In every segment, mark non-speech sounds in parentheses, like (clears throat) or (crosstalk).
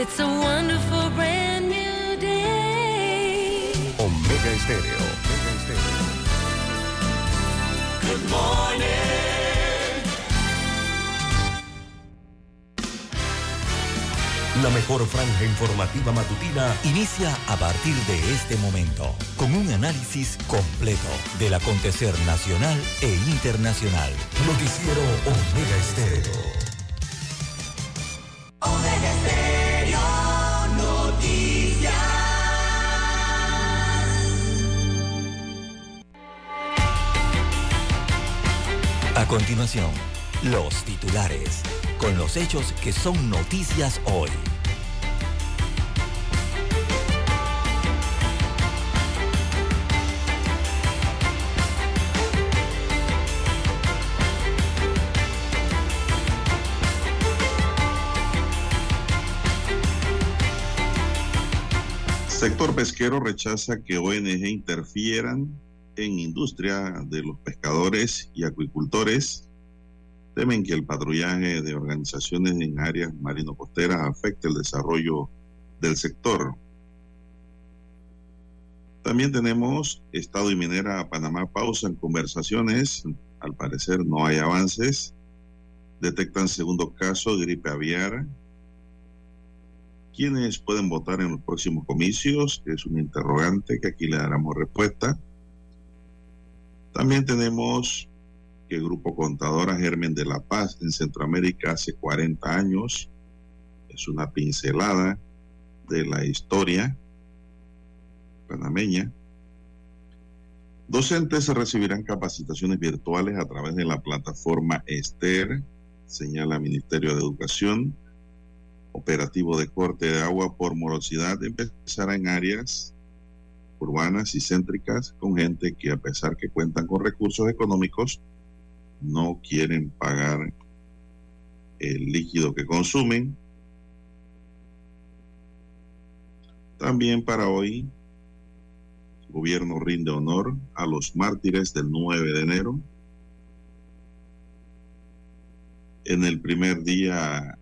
It's a wonderful brand new day. Omega Estéreo. Omega Estéreo. Good morning. La mejor franja informativa matutina inicia a partir de este momento con un análisis completo del acontecer nacional e internacional. Noticiero Omega Estéreo. Continuación, los titulares, con los hechos que son noticias hoy. Sector pesquero rechaza que ONG interfieran en industria de los pescadores y acuicultores. Temen que el patrullaje de organizaciones en áreas marino-costeras afecte el desarrollo del sector. También tenemos Estado y Minera Panamá pausan conversaciones. Al parecer no hay avances. Detectan segundo caso de gripe aviar. ¿Quiénes pueden votar en los próximos comicios? Es un interrogante que aquí le daremos respuesta. También tenemos que el Grupo Contadora Germen de la Paz en Centroamérica hace 40 años. Es una pincelada de la historia panameña. Docentes recibirán capacitaciones virtuales a través de la plataforma ESTER, señala Ministerio de Educación. Operativo de corte de agua por morosidad empezará en áreas urbanas y céntricas con gente que a pesar que cuentan con recursos económicos no quieren pagar el líquido que consumen. También para hoy, el gobierno rinde honor a los mártires del 9 de enero. En el primer día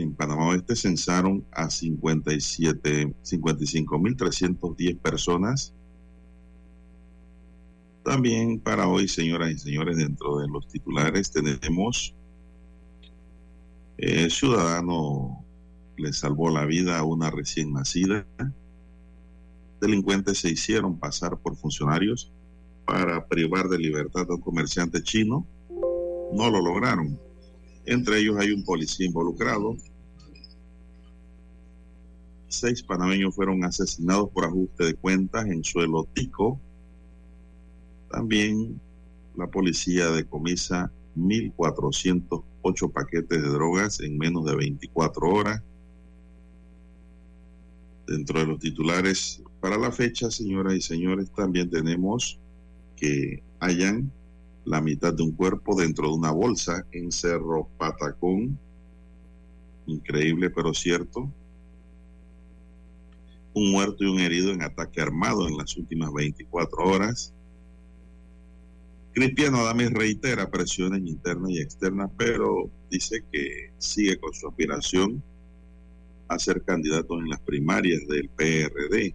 en Panamá Oeste censaron a 57, 55.310 personas. También para hoy, señoras y señores, dentro de los titulares tenemos eh, ciudadano le salvó la vida a una recién nacida. Delincuentes se hicieron pasar por funcionarios para privar de libertad a un comerciante chino. No lo lograron. Entre ellos hay un policía involucrado. Seis panameños fueron asesinados por ajuste de cuentas en suelo tico. También la policía decomisa 1.408 paquetes de drogas en menos de 24 horas. Dentro de los titulares para la fecha, señoras y señores, también tenemos que hayan la mitad de un cuerpo dentro de una bolsa en Cerro Patacón. Increíble, pero cierto. Un muerto y un herido en ataque armado en las últimas 24 horas. Cristiano Adames reitera presiones internas y externas, pero dice que sigue con su aspiración a ser candidato en las primarias del PRD.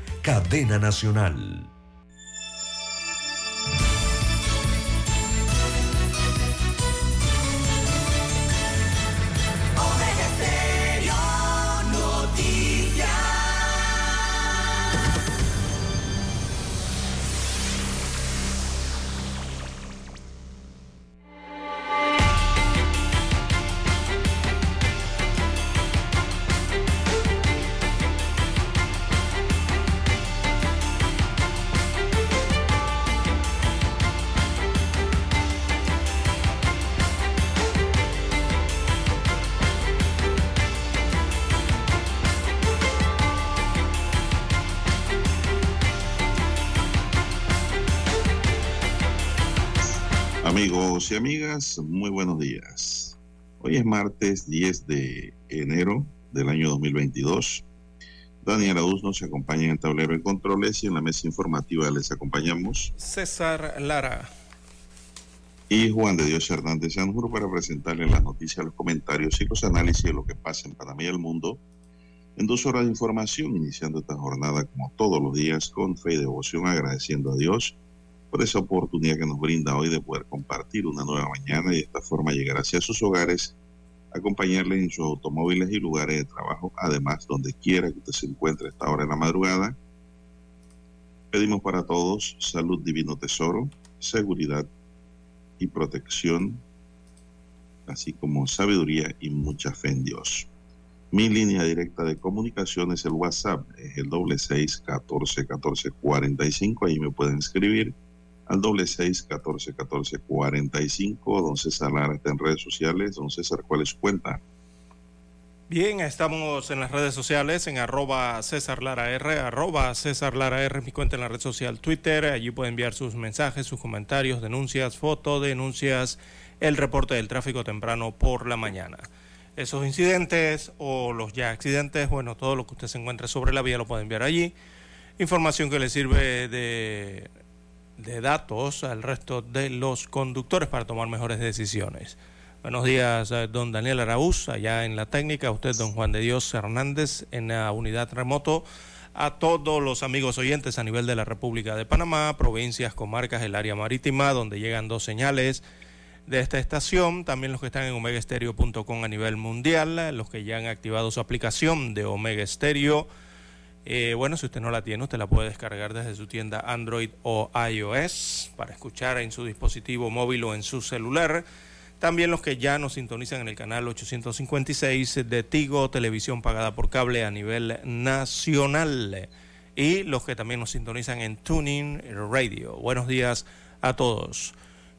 cadena nacional. Amigos y amigas, muy buenos días. Hoy es martes 10 de enero del año 2022. Daniel Arauz nos acompaña en el tablero de controles y en la mesa informativa les acompañamos César Lara y Juan de Dios Hernández Sanjur para presentarles las noticias, los comentarios y los análisis de lo que pasa en Panamá y el mundo en dos horas de información, iniciando esta jornada como todos los días con fe y devoción, agradeciendo a Dios por esa oportunidad que nos brinda hoy de poder compartir una nueva mañana y de esta forma llegar hacia sus hogares, acompañarles en sus automóviles y lugares de trabajo, además donde quiera que usted se encuentre a esta hora de la madrugada. Pedimos para todos salud divino tesoro, seguridad y protección, así como sabiduría y mucha fe en Dios. Mi línea directa de comunicación es el WhatsApp, es el doble seis catorce catorce cuarenta y cinco. Ahí me pueden escribir al doble seis catorce catorce cuarenta y cinco. Don César Lara está en redes sociales. Don César, ¿cuál es su cuenta? Bien, estamos en las redes sociales en arroba César Lara R, arroba César Lara R, mi cuenta en la red social Twitter. Allí puede enviar sus mensajes, sus comentarios, denuncias, fotodenuncias, el reporte del tráfico temprano por la mañana esos incidentes o los ya accidentes, bueno, todo lo que usted se encuentre sobre la vía lo puede enviar allí. Información que le sirve de, de datos al resto de los conductores para tomar mejores decisiones. Buenos días, eh, don Daniel Araúz, allá en la técnica, usted, don Juan de Dios Hernández, en la unidad remoto, a todos los amigos oyentes a nivel de la República de Panamá, provincias, comarcas, el área marítima, donde llegan dos señales de esta estación, también los que están en omegaestereo.com a nivel mundial, los que ya han activado su aplicación de Omega Stereo. Eh, bueno, si usted no la tiene, usted la puede descargar desde su tienda Android o iOS para escuchar en su dispositivo móvil o en su celular. También los que ya nos sintonizan en el canal 856 de Tigo, televisión pagada por cable a nivel nacional. Y los que también nos sintonizan en Tuning Radio. Buenos días a todos.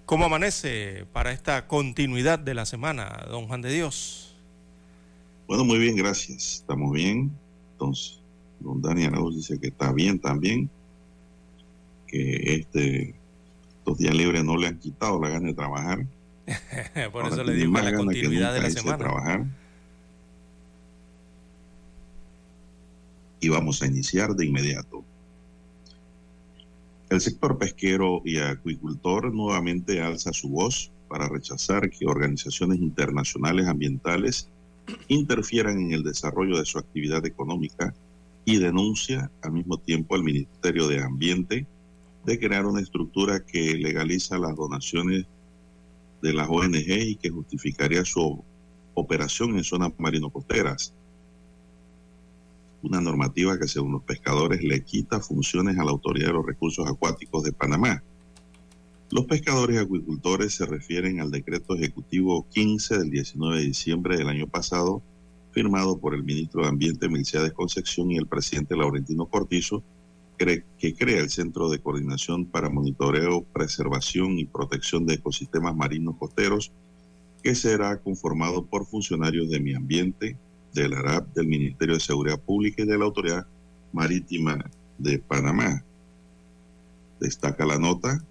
¿Cómo amanece para esta continuidad de la semana, don Juan de Dios? Bueno, muy bien, gracias. Estamos bien. Entonces, don Dani Arauz dice que está bien también, que este, estos días libres no le han quitado la gana de trabajar. (laughs) Por eso le digo la continuidad de la semana. trabajar. Y vamos a iniciar de inmediato. El sector pesquero y acuicultor nuevamente alza su voz para rechazar que organizaciones internacionales ambientales interfieran en el desarrollo de su actividad económica y denuncia al mismo tiempo al Ministerio de Ambiente de crear una estructura que legaliza las donaciones de las ONG y que justificaría su operación en zonas marino-costeras una normativa que según los pescadores le quita funciones a la Autoridad de los Recursos Acuáticos de Panamá. Los pescadores y acuicultores se refieren al decreto ejecutivo 15 del 19 de diciembre del año pasado, firmado por el ministro de Ambiente Melciades Concepción y el presidente Laurentino Cortizo, que crea el Centro de Coordinación para Monitoreo, Preservación y Protección de Ecosistemas Marinos Costeros, que será conformado por funcionarios de mi ambiente, del ARAP, del Ministerio de Seguridad Pública y de la Autoridad Marítima de Panamá. Destaca la nota,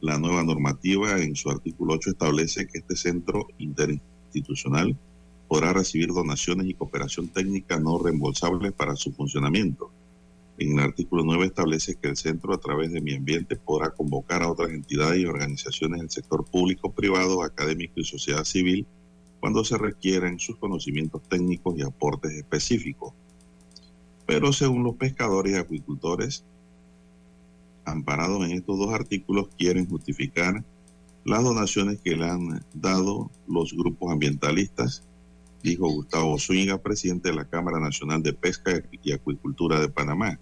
la nueva normativa en su artículo 8 establece que este centro interinstitucional podrá recibir donaciones y cooperación técnica no reembolsables para su funcionamiento. En el artículo 9 establece que el centro, a través de mi ambiente, podrá convocar a otras entidades y organizaciones del sector público, privado, académico y sociedad civil cuando se requieren sus conocimientos técnicos y aportes específicos. Pero según los pescadores y acuicultores, amparados en estos dos artículos, quieren justificar las donaciones que le han dado los grupos ambientalistas, dijo Gustavo Zúñiga, presidente de la Cámara Nacional de Pesca y Acuicultura de Panamá.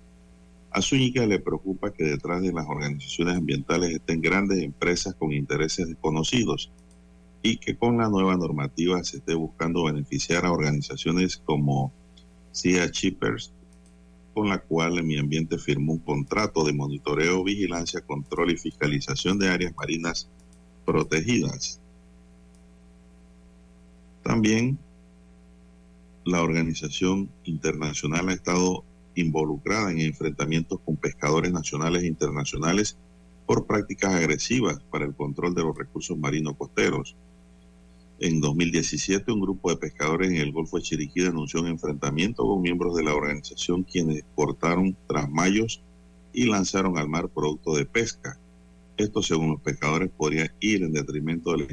A Zúñiga le preocupa que detrás de las organizaciones ambientales estén grandes empresas con intereses desconocidos y que con la nueva normativa se esté buscando beneficiar a organizaciones como Sea Chippers, con la cual mi ambiente firmó un contrato de monitoreo, vigilancia, control y fiscalización de áreas marinas protegidas. También la organización internacional ha estado involucrada en enfrentamientos con pescadores nacionales e internacionales por prácticas agresivas para el control de los recursos marinos costeros. En 2017, un grupo de pescadores en el Golfo de Chiriquí denunció un enfrentamiento con miembros de la organización quienes cortaron trasmayos y lanzaron al mar producto de pesca. Esto, según los pescadores, podría ir en detrimento de la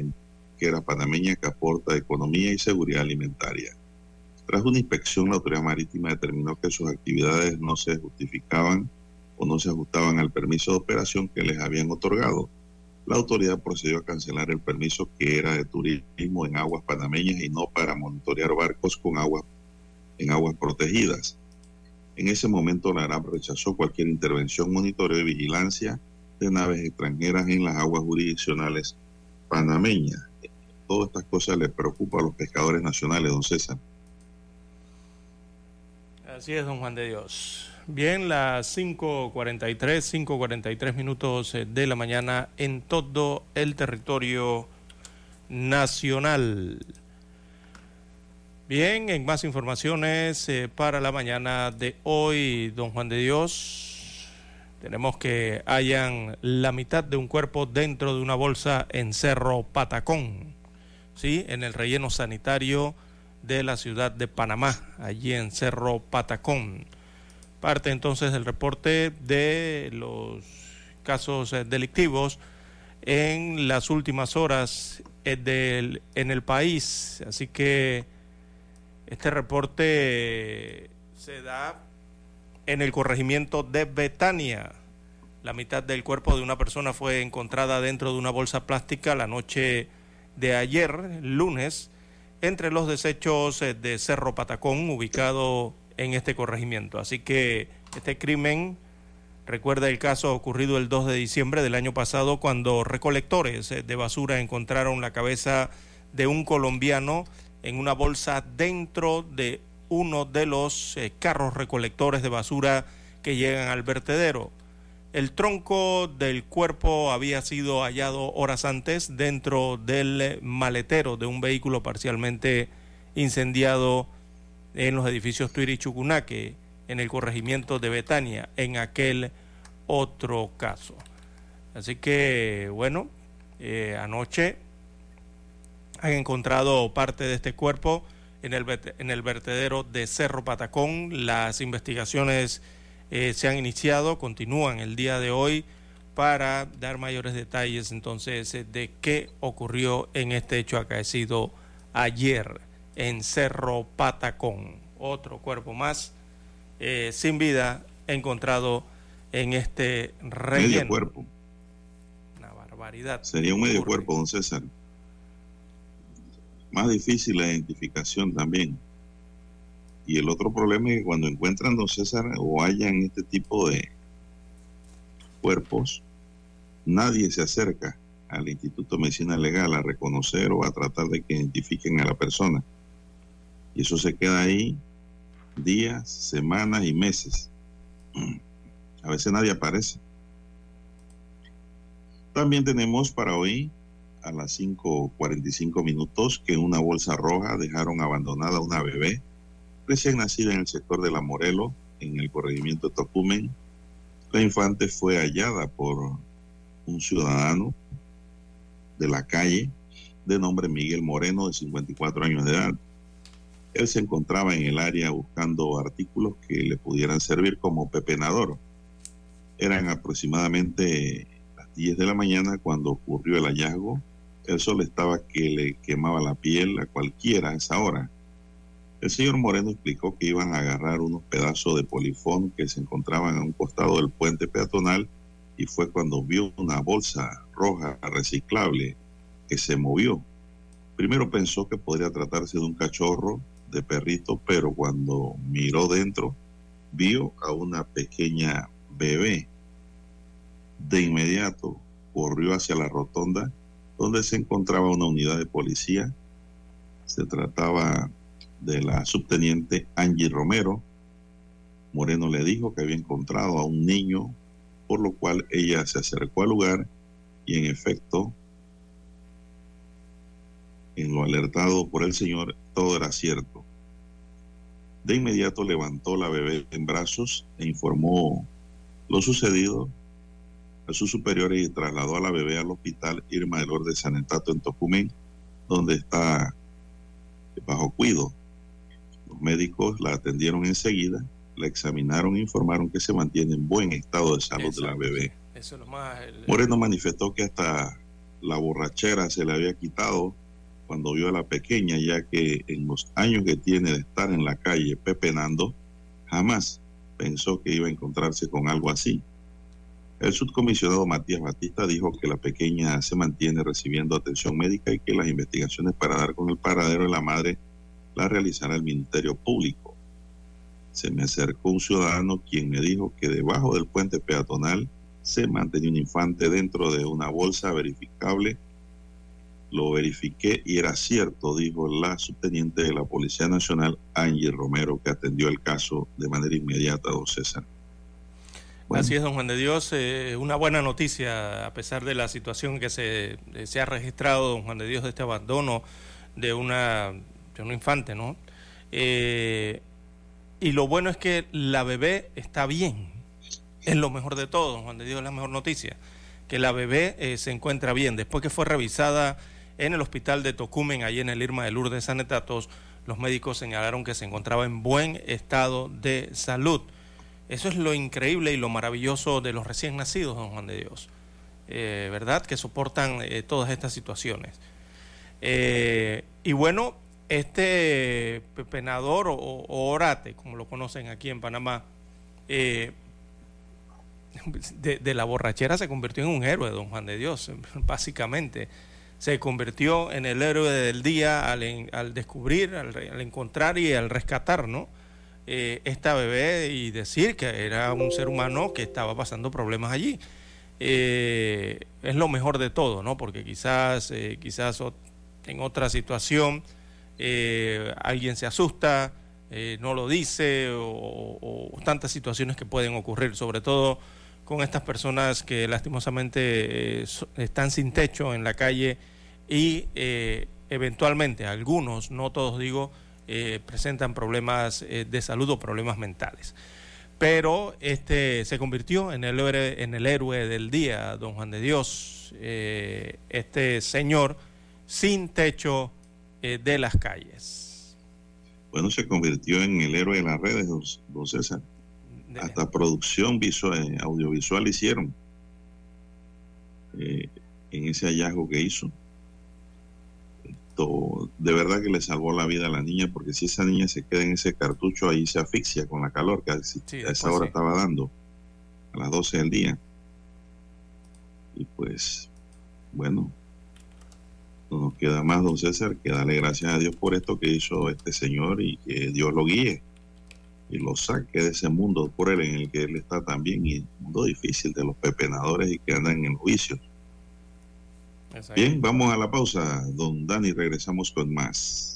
era panameña que aporta economía y seguridad alimentaria. Tras una inspección, la autoridad marítima determinó que sus actividades no se justificaban o no se ajustaban al permiso de operación que les habían otorgado. La autoridad procedió a cancelar el permiso que era de turismo en aguas panameñas y no para monitorear barcos con aguas en aguas protegidas. En ese momento la ARAP rechazó cualquier intervención, monitoreo y vigilancia de naves extranjeras en las aguas jurisdiccionales panameñas. Todas estas cosas le preocupan a los pescadores nacionales, don César. Así es, don Juan de Dios. Bien, las 5.43, 5.43 minutos eh, de la mañana en todo el territorio nacional. Bien, en más informaciones eh, para la mañana de hoy, don Juan de Dios, tenemos que hayan la mitad de un cuerpo dentro de una bolsa en Cerro Patacón, ¿sí? En el relleno sanitario de la ciudad de Panamá, allí en Cerro Patacón. Parte entonces del reporte de los casos eh, delictivos en las últimas horas eh, en el país. Así que este reporte se da en el corregimiento de Betania. La mitad del cuerpo de una persona fue encontrada dentro de una bolsa plástica la noche de ayer, lunes, entre los desechos eh, de Cerro Patacón, ubicado en este corregimiento. Así que este crimen recuerda el caso ocurrido el 2 de diciembre del año pasado cuando recolectores eh, de basura encontraron la cabeza de un colombiano en una bolsa dentro de uno de los eh, carros recolectores de basura que llegan al vertedero. El tronco del cuerpo había sido hallado horas antes dentro del maletero de un vehículo parcialmente incendiado en los edificios Tuiri y Chucunaque, en el corregimiento de Betania, en aquel otro caso. Así que, bueno, eh, anoche han encontrado parte de este cuerpo en el, en el vertedero de Cerro Patacón. Las investigaciones eh, se han iniciado, continúan el día de hoy para dar mayores detalles entonces eh, de qué ocurrió en este hecho acaecido ayer en Cerro Patacón. Otro cuerpo más eh, sin vida encontrado en este relleno. Medio cuerpo. Una barbaridad. Sería un medio cuerpo, don César. Más difícil la identificación también. Y el otro problema es que cuando encuentran, don César, o hayan este tipo de cuerpos, nadie se acerca al Instituto de Medicina Legal a reconocer o a tratar de que identifiquen a la persona. Y eso se queda ahí días, semanas y meses. A veces nadie aparece. También tenemos para hoy, a las 5.45 minutos, que una bolsa roja dejaron abandonada una bebé recién nacida en el sector de La Morelo, en el corregimiento Tocumen. La infante fue hallada por un ciudadano de la calle de nombre Miguel Moreno, de 54 años de edad. Él se encontraba en el área buscando artículos que le pudieran servir como pepenador. Eran aproximadamente las 10 de la mañana cuando ocurrió el hallazgo. El sol estaba que le quemaba la piel a cualquiera a esa hora. El señor Moreno explicó que iban a agarrar unos pedazos de polifón que se encontraban a un costado del puente peatonal y fue cuando vio una bolsa roja reciclable que se movió. Primero pensó que podría tratarse de un cachorro de perrito, pero cuando miró dentro vio a una pequeña bebé. De inmediato corrió hacia la rotonda donde se encontraba una unidad de policía. Se trataba de la subteniente Angie Romero. Moreno le dijo que había encontrado a un niño, por lo cual ella se acercó al lugar y en efecto, en lo alertado por el señor, todo era cierto. De inmediato levantó la bebé en brazos e informó lo sucedido a sus superiores y trasladó a la bebé al hospital Irma del Orde Sanetato en Tocumen, donde está bajo cuido. Los médicos la atendieron enseguida, la examinaron e informaron que se mantiene en buen estado de salud de la bebé. Moreno manifestó que hasta la borrachera se le había quitado cuando vio a la pequeña, ya que en los años que tiene de estar en la calle pepenando, jamás pensó que iba a encontrarse con algo así. El subcomisionado Matías Batista dijo que la pequeña se mantiene recibiendo atención médica y que las investigaciones para dar con el paradero de la madre la realizará el Ministerio Público. Se me acercó un ciudadano quien me dijo que debajo del puente peatonal se mantenía un infante dentro de una bolsa verificable. Lo verifiqué y era cierto, dijo la subteniente de la Policía Nacional, Angie Romero, que atendió el caso de manera inmediata, don César. Así es, don Juan de Dios. Eh, una buena noticia, a pesar de la situación que se, eh, se, ha registrado, don Juan de Dios, de este abandono de una, un infante, ¿no? Eh, y lo bueno es que la bebé está bien. Es lo mejor de todo, Juan de Dios, es la mejor noticia. Que la bebé se encuentra bien. Después que fue revisada en el hospital de Tocumen, allí en el Irma de Lourdes Sanetatos, los médicos señalaron que se encontraba en buen estado de salud. Eso es lo increíble y lo maravilloso de los recién nacidos, don Juan de Dios. Eh, ¿Verdad? Que soportan eh, todas estas situaciones. Eh, y bueno, este penador o, orate, como lo conocen aquí en Panamá, de, la borrachera se convirtió en un héroe, don Juan de Dios, (laughs) básicamente. Se convirtió en el héroe del día al, descubrir, al encontrar y al rescatar, ¿no? Eh, esta bebé y decir que era un ser humano que estaba pasando problemas allí. Eh, es lo mejor de todo, ¿no? Porque quizás, eh, quizás en otra situación alguien se asusta, no lo dice o, tantas situaciones que pueden ocurrir, sobre todo con estas personas que lastimosamente están sin techo en la calle y eventualmente algunos, no todos digo, eh, presentan problemas eh, de salud o problemas mentales. Pero este se convirtió en el héroe, del día, don Juan de Dios, eh, este señor sin techo de las calles. Bueno, se convirtió en el héroe de las redes, don, César. Hasta producción visual, audiovisual hicieron en ese hallazgo que hizo de verdad que le salvó la vida a la niña, porque si esa niña se queda en ese cartucho, ahí se asfixia con la calor que a esa hora estaba dando, a las 12 del día. Y pues, bueno, no nos queda más, don César, que darle gracias a Dios por esto que hizo este señor y que Dios lo guíe y lo saque de ese mundo por él en el que él está también, y el mundo difícil de los pepenadores y que andan en juicios. Bien, vamos a la pausa, don Dani, regresamos con más.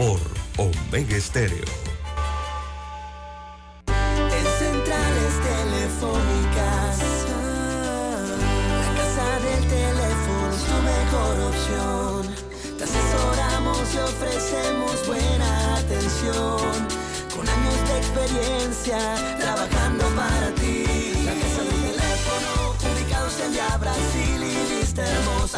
por Omega Estéreo. En centrales telefónicas, la casa del teléfono es tu mejor opción. Te asesoramos y ofrecemos buena atención experiencia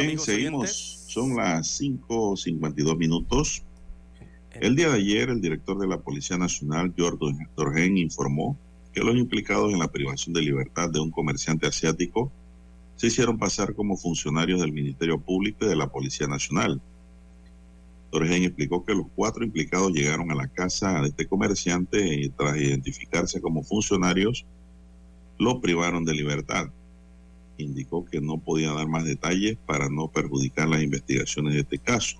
Bien, seguimos. Son las 5.52 minutos. El día de ayer, el director de la Policía Nacional, George Dorgen, informó que los implicados en la privación de libertad de un comerciante asiático se hicieron pasar como funcionarios del Ministerio Público y de la Policía Nacional. Dorgen explicó que los cuatro implicados llegaron a la casa de este comerciante y tras identificarse como funcionarios, lo privaron de libertad indicó que no podía dar más detalles para no perjudicar las investigaciones de este caso.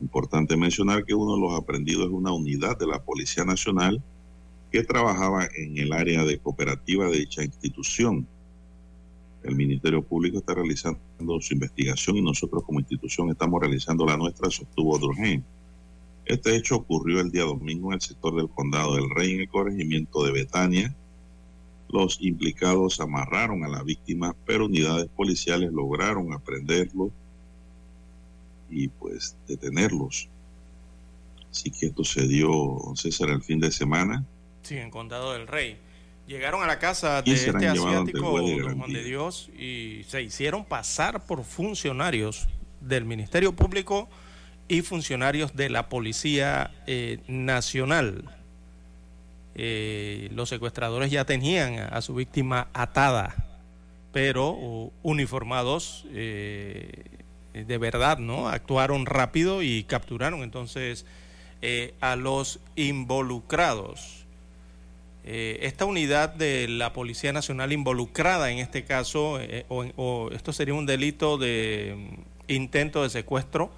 Importante mencionar que uno de los aprendidos es una unidad de la Policía Nacional que trabajaba en el área de cooperativa de dicha institución. El Ministerio Público está realizando su investigación y nosotros como institución estamos realizando la nuestra, sostuvo Durgen. Este hecho ocurrió el día domingo en el sector del Condado del Rey, en el corregimiento de Betania, los implicados amarraron a la víctima, pero unidades policiales lograron aprenderlo y pues detenerlos. Así que esto se dio, César, el fin de semana. Sí, en Condado del Rey. Llegaron a la casa de este asiático, don Juan de Dios, y se hicieron pasar por funcionarios del Ministerio Público y funcionarios de la Policía eh, Nacional eh, los secuestradores ya tenían a, su víctima atada, pero uniformados eh, de verdad, ¿no? Actuaron rápido y capturaron entonces eh, a los involucrados. esta unidad de la Policía Nacional involucrada en este caso, o, esto sería un delito de mm, intento de secuestro,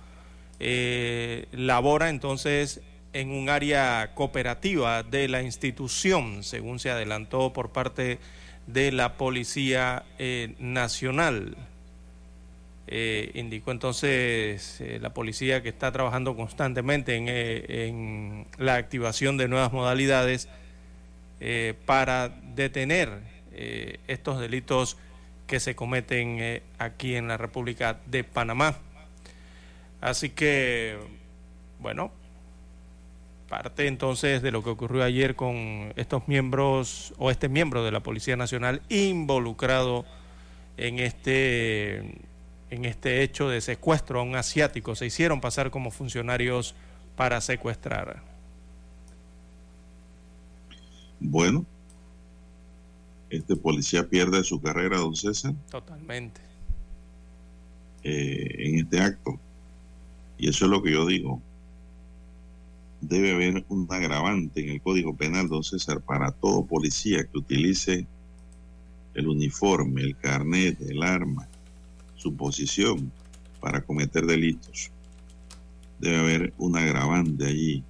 labora entonces en un área cooperativa de la institución, según se adelantó por parte de la Policía eh, Nacional. Eh, indicó entonces eh, la policía que está trabajando constantemente en, en la activación de nuevas modalidades para detener estos delitos que se cometen aquí en la República de Panamá. Así que, bueno, parte entonces de lo que ocurrió ayer con estos miembros o este miembro de la Policía Nacional involucrado en este en este hecho de secuestro a un asiático. Se hicieron pasar como funcionarios para secuestrar. Bueno, este policía pierde su carrera, don César. Totalmente. Eh, en este acto. Y eso es lo que yo digo debe haber un agravante en el Código Penal, don César, para todo policía que utilice el uniforme, el carnet, el arma, su posición para cometer delitos. Debe haber un agravante allí,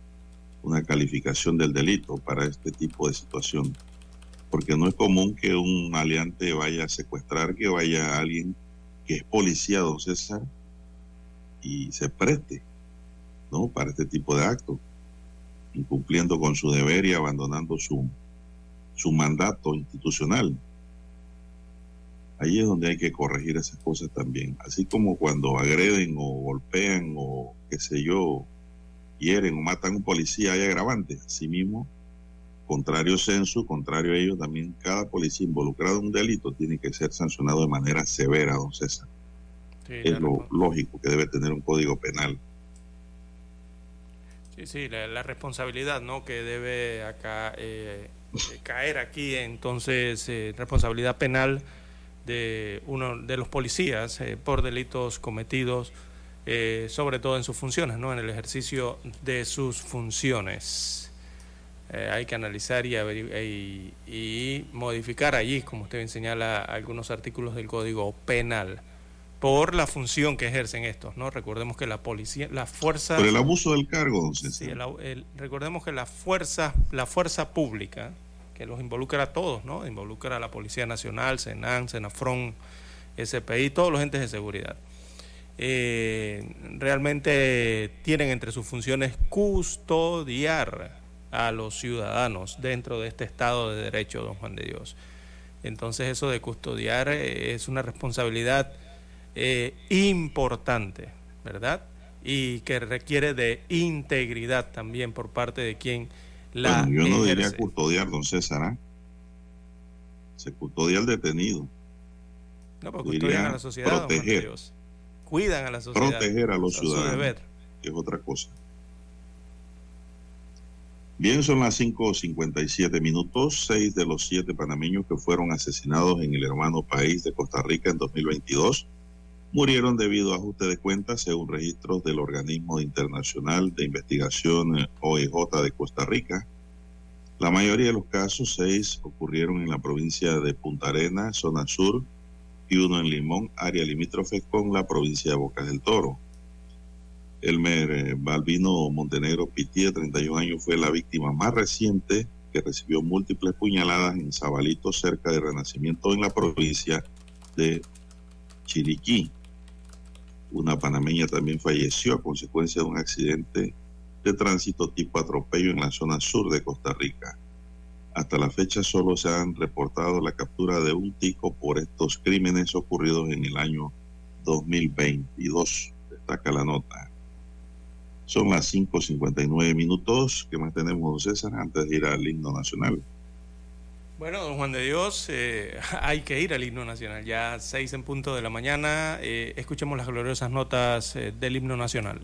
una calificación del delito para este tipo de situación. Porque no es común que un aliante vaya a secuestrar, que vaya a alguien que es policía, don César, y se preste, ¿no? Para este tipo de actos incumpliendo con su deber y abandonando su, su mandato institucional. Ahí es donde hay que corregir esas cosas también. Así como cuando agreden o golpean o qué sé yo, hieren o matan a un policía, hay agravantes. Asimismo, contrario censo, contrario a ello, también cada policía involucrado en un delito tiene que ser sancionado de manera severa, don César. es lo lógico que debe tener un código penal. Sí, sí, la, responsabilidad ¿no? que debe acá eh, eh, caer aquí, entonces, eh, responsabilidad penal de uno de los policías por delitos cometidos sobre todo en sus funciones, ¿no? en el ejercicio de sus funciones. Hay que analizar y, y, y, modificar allí, como usted señala, algunos artículos del Código Penal por la función que ejercen estos, ¿no? Recordemos que la policía, la fuerza... Por el abuso del cargo, Sí, recordemos que la fuerza, la fuerza pública, que los involucra a todos, ¿no? Involucra a la Policía Nacional, Senan, Senafron, SPI, todos los entes de seguridad. Eh, realmente tienen entre sus funciones custodiar a los ciudadanos dentro de este Estado de Derecho, don Juan de Dios. Entonces eso de custodiar eh, es una responsabilidad eh, importante, ¿verdad? Y que requiere de integridad también por parte de quien la. yo no diría custodiar, don César. ¿ah? Se custodia al detenido. No, pero custodian a la sociedad. Proteger. Cuidan a la sociedad. Proteger a los ciudadanos. Que es otra cosa. Bien, son las 5.57 minutos. Seis de los siete panameños que fueron asesinados en el hermano país de Costa Rica en 2022 murieron debido a ajuste de cuentas según registros del Organismo Internacional de Investigación eh, OEJ de Costa Rica. La mayoría de los casos, seis, ocurrieron en la provincia de Punta Arena, zona sur, y uno en Limón, área limítrofe con la provincia de Bocas del Toro. Elmer eh, Balbino Montenegro Piti, de 31 años, fue la víctima más reciente que recibió múltiples puñaladas en Zabalito, cerca de Renacimiento, en la provincia de Chiriquí. Una panameña también falleció a consecuencia de un accidente de tránsito tipo atropello en la zona sur de Costa Rica. Hasta la fecha solo se han reportado la captura de un tico por estos crímenes ocurridos en el año 2022, destaca la nota. Son las 5.59 minutos. ¿Qué más tenemos, César, antes de ir al himno nacional? Bueno, don Juan de Dios, eh, (laughs) hay que ir al himno nacional. Ya seis en punto de la mañana. Eh, escuchemos las gloriosas notas eh, del himno nacional.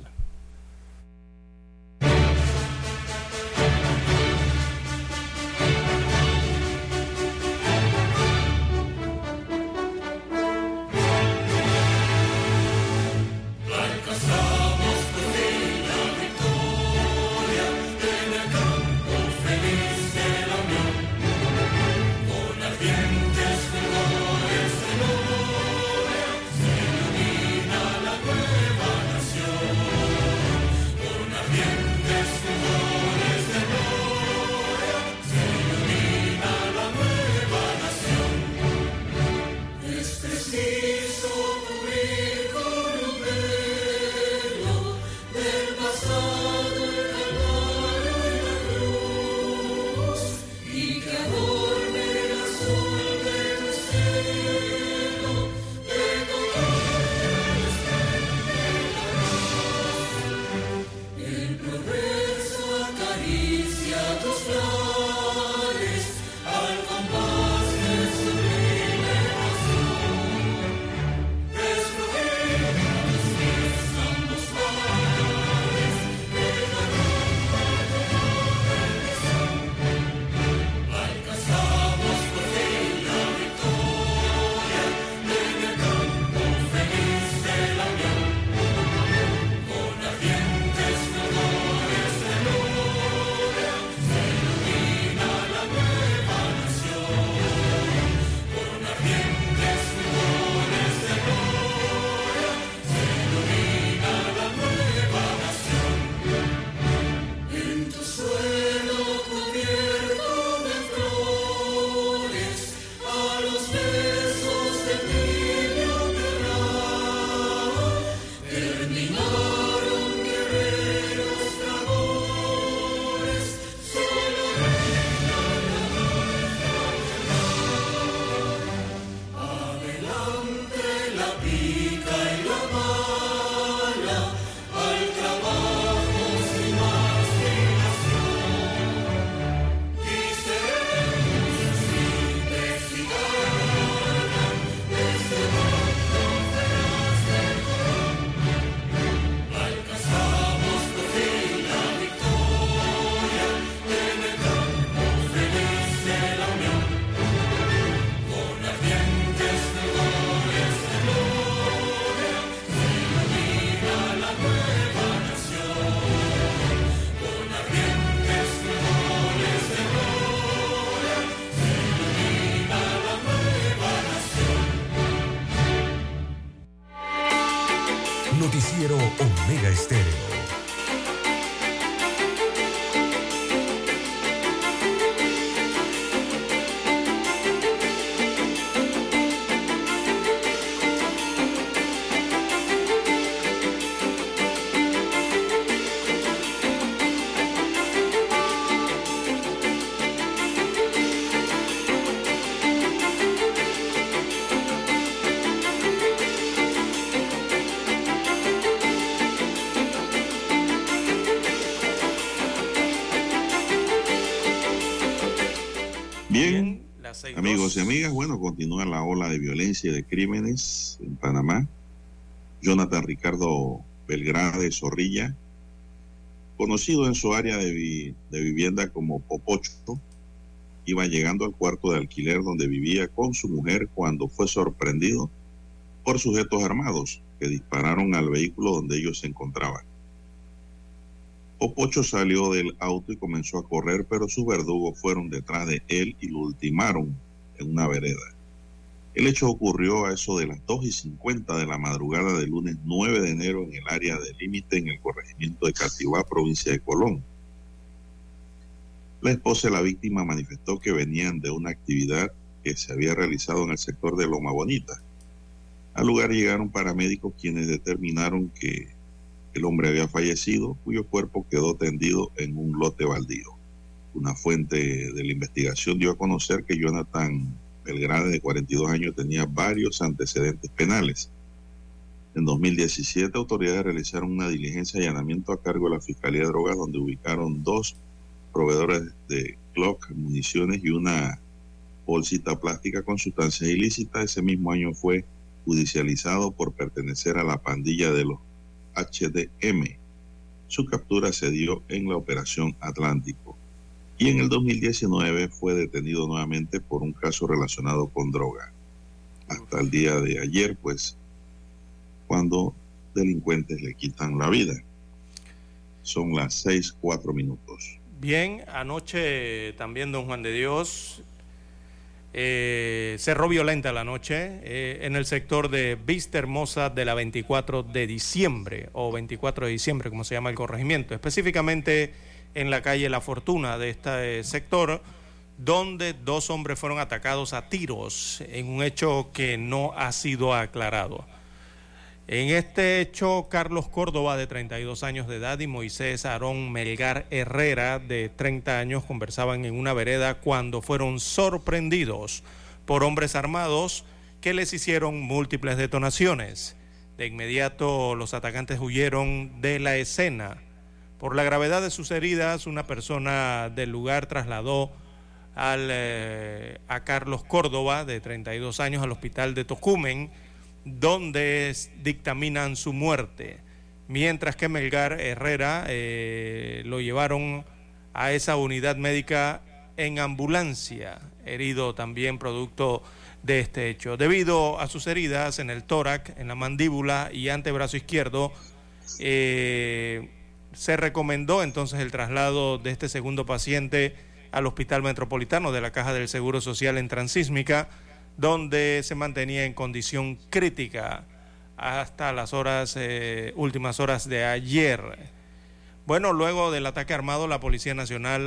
Amigos y amigas, bueno, continúa la ola de violencia y de crímenes en Panamá. Jonathan Ricardo Belgrade Zorrilla, conocido en su área de, de vivienda como Popocho, iba llegando al cuarto de alquiler donde vivía con su mujer cuando fue sorprendido por sujetos armados que dispararon al vehículo donde ellos se encontraban. Popocho salió del auto y comenzó a correr, pero sus verdugos fueron detrás de él y lo ultimaron en una vereda. El hecho ocurrió a eso de las 2 y 50 de la madrugada del lunes 9 de enero en el área de límite en el corregimiento de Cativá, provincia de Colón. La esposa de la víctima manifestó que venían de una actividad que se había realizado en el sector de Loma Bonita. Al lugar llegaron paramédicos quienes determinaron que el hombre había fallecido, cuyo cuerpo quedó tendido en un lote baldío. Una fuente de la investigación dio a conocer que Jonathan Belgrade, de 42 años, tenía varios antecedentes penales. En 2017, autoridades realizaron una diligencia de allanamiento a cargo de la Fiscalía de Drogas, donde ubicaron dos proveedores de Glock, municiones y una bolsita plástica con sustancias ilícitas. Ese mismo año fue judicializado por pertenecer a la pandilla de los HDM. Su captura se dio en la Operación Atlántico y en el 2019 fue detenido nuevamente por un caso relacionado con droga. Hasta el día de ayer, pues, cuando delincuentes le quitan la vida. Son las seis, cuatro minutos. Bien, anoche también don Juan de Dios eh, cerró violenta la noche eh, en el sector de Vista Hermosa de la 24 de diciembre o 24 de diciembre, como se llama el corregimiento, específicamente en la calle La Fortuna de este sector, donde dos hombres fueron atacados a tiros en un hecho que no ha sido aclarado. En este hecho, Carlos Córdoba, de 32 años de edad, y Moisés Aarón Melgar Herrera, de 30 años, conversaban en una vereda cuando fueron sorprendidos por hombres armados que les hicieron múltiples detonaciones. De inmediato, los atacantes huyeron de la escena. Por la gravedad de sus heridas, una persona del lugar trasladó al, eh, a Carlos Córdoba, de 32 años, al hospital de Tocumen donde dictaminan su muerte, mientras que Melgar Herrera eh, lo llevaron a esa unidad médica en ambulancia, herido también producto de este hecho. Debido a sus heridas en el tórax, en la mandíbula y antebrazo izquierdo, eh, se recomendó entonces el traslado de este segundo paciente al Hospital Metropolitano de la Caja del Seguro Social en Transísmica donde se mantenía en condición crítica hasta las horas eh, últimas horas de ayer. Bueno, luego del ataque armado, la Policía Nacional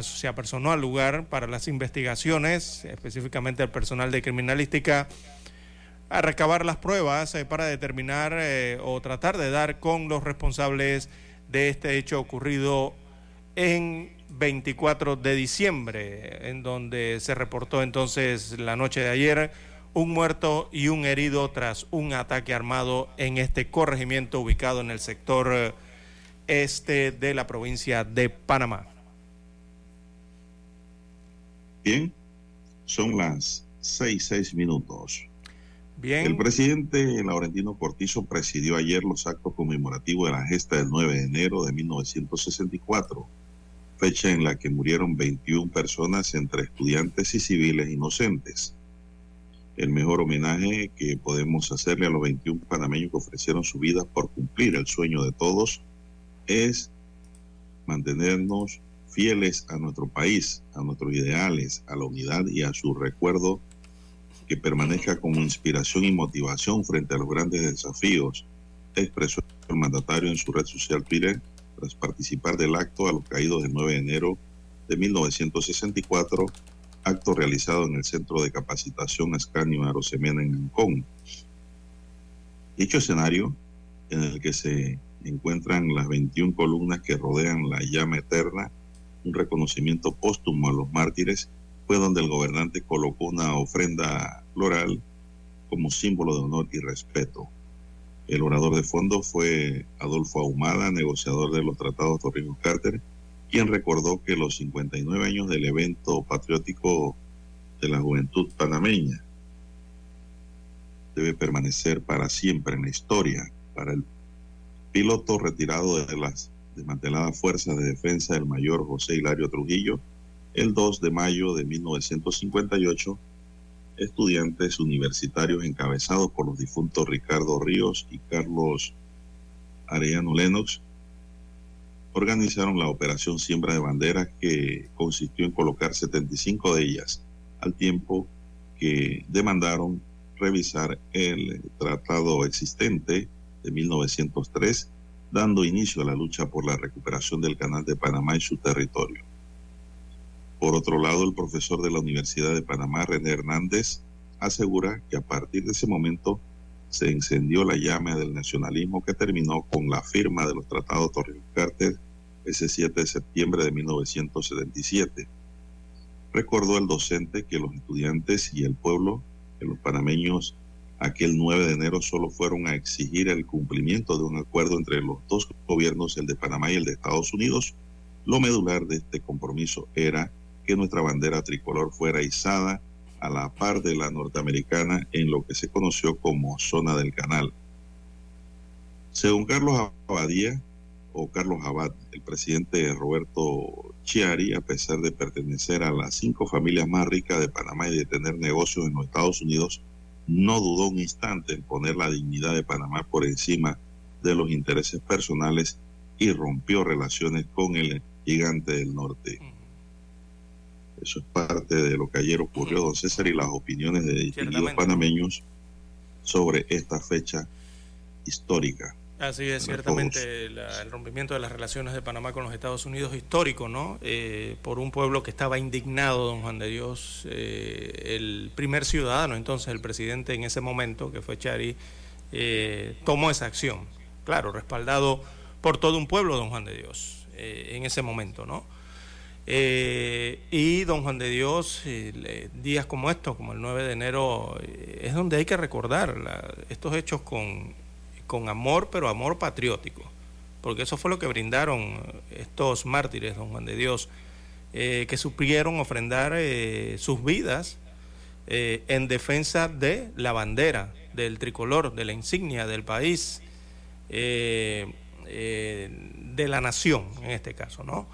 se apersonó al lugar para las investigaciones, específicamente el personal de criminalística, a recabar las pruebas eh, para determinar eh, o tratar de dar con los responsables de este hecho ocurrido en 24 de diciembre, en donde se reportó entonces la noche de ayer un muerto y un herido tras un ataque armado en este corregimiento ubicado en el sector eh, este de la provincia de Panamá. Bien, son las seis, seis minutos. Bien. El presidente Laurentino Cortizo presidió ayer los actos conmemorativos de la gesta del 9 de enero de 1964 fecha en la que murieron 21 personas entre estudiantes y civiles inocentes. El mejor homenaje que podemos hacerle a los 21 panameños que ofrecieron su vida por cumplir el sueño de todos es mantenernos fieles a nuestro país, a nuestros ideales, a la unidad y a su recuerdo que permanezca como inspiración y motivación frente a los grandes desafíos, expresó el mandatario en su red social Twitter tras participar del acto a los caídos del 9 de enero de 1964, acto realizado en el Centro de Capacitación Ascanio Arosemena en Ancón. Dicho escenario, en el que se encuentran las 21 columnas que rodean la llama eterna, un reconocimiento póstumo a los mártires, fue donde el gobernante colocó una ofrenda floral como símbolo de honor y respeto. El orador de fondo fue Adolfo Ahumada, negociador de los tratados Torrijos Carter, quien recordó que los 59 años del evento patriótico de la juventud panameña debe permanecer para siempre en la historia. Para el piloto retirado de las desmanteladas fuerzas de defensa del mayor José Hilario Trujillo, el 2 de mayo de 1958, estudiantes universitarios encabezados por los difuntos Ricardo Ríos y Carlos Arellano Lennox organizaron la operación Siembra de Banderas que consistió en colocar 75 de ellas al tiempo que demandaron revisar el tratado existente de 1903, dando inicio a la lucha por la recuperación del Canal de Panamá y su territorio. Por otro lado, el profesor de la Universidad de Panamá, René Hernández, asegura que a partir de ese momento se encendió la llama del nacionalismo que terminó con la firma de los tratados Torrijos-Carter ese 7 de septiembre de 1977. Recordó el docente que los estudiantes y el pueblo, que los panameños aquel 9 de enero solo fueron a exigir el cumplimiento de un acuerdo entre los dos gobiernos, el de Panamá y el de Estados Unidos. Lo medular de este compromiso era que nuestra bandera tricolor fuera izada a la par de la norteamericana en lo que se conoció como zona del canal. Según Carlos Abadía, o Carlos Abad, el presidente Roberto Chiari, a pesar de pertenecer a las cinco familias más ricas de Panamá y de tener negocios en los Estados Unidos, no dudó un instante en poner la dignidad de Panamá por encima de los intereses personales y rompió relaciones con el gigante del norte. Eso es parte de lo que ayer ocurrió, don César, y las opiniones de distinguidos panameños sobre esta fecha histórica. Así es, ciertamente el rompimiento de las relaciones de Panamá con los Estados Unidos histórico, ¿no? Eh, por un pueblo que estaba indignado, don Juan de Dios, eh, el primer ciudadano, entonces el presidente en ese momento, que fue Chari, eh, tomó esa acción, claro, respaldado por todo un pueblo, don Juan de Dios, en ese momento, ¿no? Y don Juan de Dios, días como estos, como el 9 de enero, es donde hay que recordar estos hechos con con amor, pero amor patriótico, porque eso fue lo que brindaron estos mártires, don Juan de Dios, eh, que supieron ofrendar eh, sus vidas eh, en defensa de la bandera, del tricolor, de la insignia del país, de la nación, en este caso, ¿no?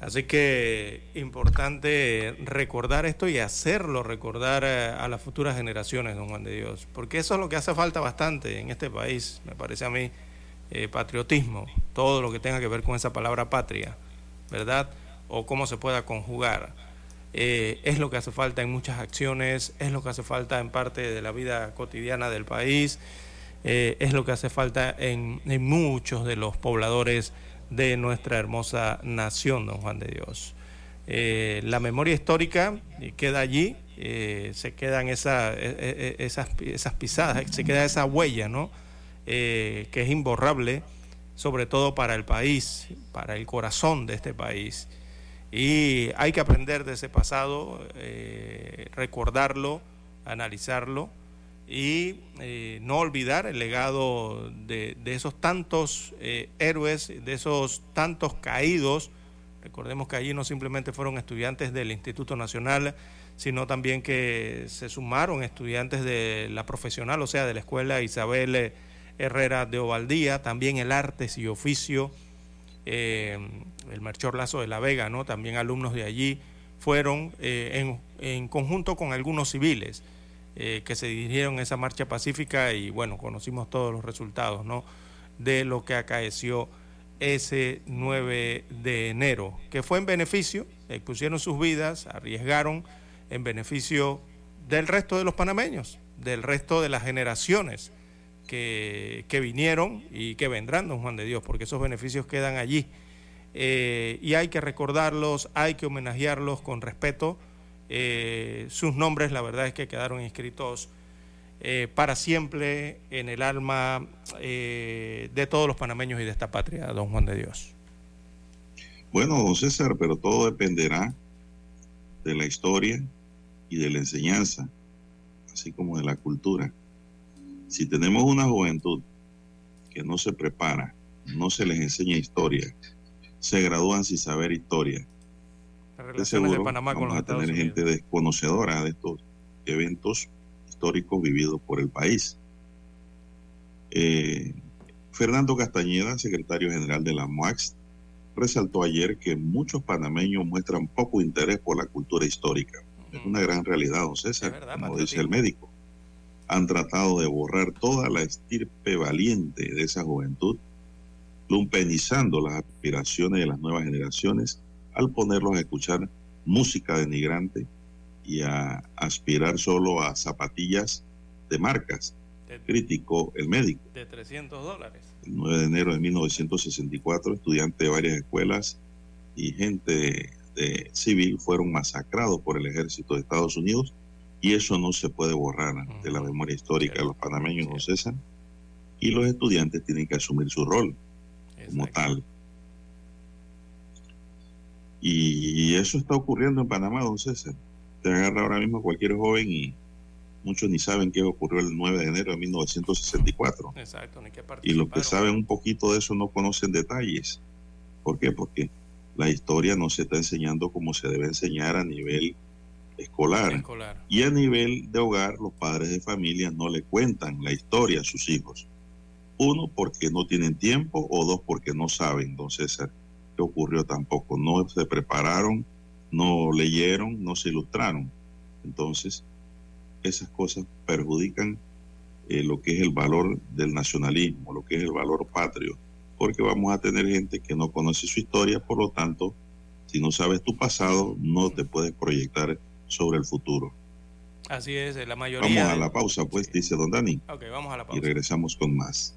Así que importante recordar esto y hacerlo recordar eh, a las futuras generaciones, don Juan de Dios, porque eso es lo que hace falta bastante en este país, me parece a mí, eh, patriotismo, todo lo que tenga que ver con esa palabra patria, ¿verdad? O cómo se pueda conjugar. Eh, es lo que hace falta en muchas acciones, es lo que hace falta en parte de la vida cotidiana del país, es lo que hace falta en, en muchos de los pobladores de nuestra hermosa nación, don Juan de Dios. Eh, la memoria histórica queda allí, eh, se quedan esa, e, e, e, esas, esas pisadas, se queda esa huella, ¿no? Eh, que es imborrable, sobre todo para el país, para el corazón de este país. Y hay que aprender de ese pasado, recordarlo, analizarlo y eh, no olvidar el legado de, esos tantos eh, héroes, de esos tantos caídos. Recordemos que allí no simplemente fueron estudiantes del Instituto Nacional, sino también que se sumaron estudiantes de la profesional, o sea, de la Escuela Isabel Herrera de Ovaldía, también el Artes y Oficio, eh, el Merchor Lazo de la Vega, ¿no? también alumnos de allí, fueron en, en conjunto con algunos civiles eh, que se dirigieron a esa marcha pacífica y bueno, conocimos todos los resultados ¿no? de lo que acaeció ese 9 de enero, que fue en beneficio, expusieron sus vidas, arriesgaron en beneficio del resto de los panameños, del resto de las generaciones que, que vinieron y que vendrán, don Juan de Dios, porque esos beneficios quedan allí. Eh, y hay que recordarlos, hay que homenajearlos con respeto eh, sus nombres, la verdad es que quedaron inscritos eh, para siempre en el alma eh, de todos los panameños y de esta patria, don Juan de Dios. Bueno, don César, pero todo dependerá de la historia y de la enseñanza, así como de la cultura. Si tenemos una juventud que no se prepara, no se les enseña historia, se gradúan sin saber historia. De seguro vamos a tener gente desconocedora de estos eventos históricos vividos por el país. Eh, Fernando Castañeda, secretario general de la MOAX, resaltó ayer que muchos panameños muestran poco interés por la cultura histórica. Es una gran realidad, don César, como dice el médico. Han tratado de borrar toda la estirpe valiente de esa juventud, lumpenizando las aspiraciones de las nuevas generaciones al ponerlos a escuchar música denigrante y a aspirar solo a zapatillas de marcas, criticó el médico. De 300 dólares. El 9 de enero de 1964, estudiantes de varias escuelas y gente de civil fueron masacrados por el ejército de Estados Unidos y eso no se puede borrar de la memoria histórica de los panameños, no cesan. Y los estudiantes tienen que asumir su rol como tal. Y eso está ocurriendo en Panamá, don César. Te agarra ahora mismo cualquier joven y muchos ni saben qué ocurrió el 9 de enero de 1964. Exacto, ni qué Y los que saben un poquito de eso no conocen detalles. ¿Por qué? Porque la historia no se está enseñando como se debe enseñar a nivel escolar. escolar. Y a nivel de hogar, los padres de familia no le cuentan la historia a sus hijos. Uno, porque no tienen tiempo, o dos, porque no saben, don César, ocurrió tampoco. No se prepararon, no leyeron, no se ilustraron. Entonces, esas cosas perjudican eh, lo que es el valor del nacionalismo, lo que es el valor patrio, porque vamos a tener gente que no conoce su historia, por lo tanto, si no sabes tu pasado, no te puedes proyectar sobre el futuro. Así es, la mayoría. Vamos a la pausa, pues, dice don Dani. Ok, vamos a la pausa. Y regresamos con más.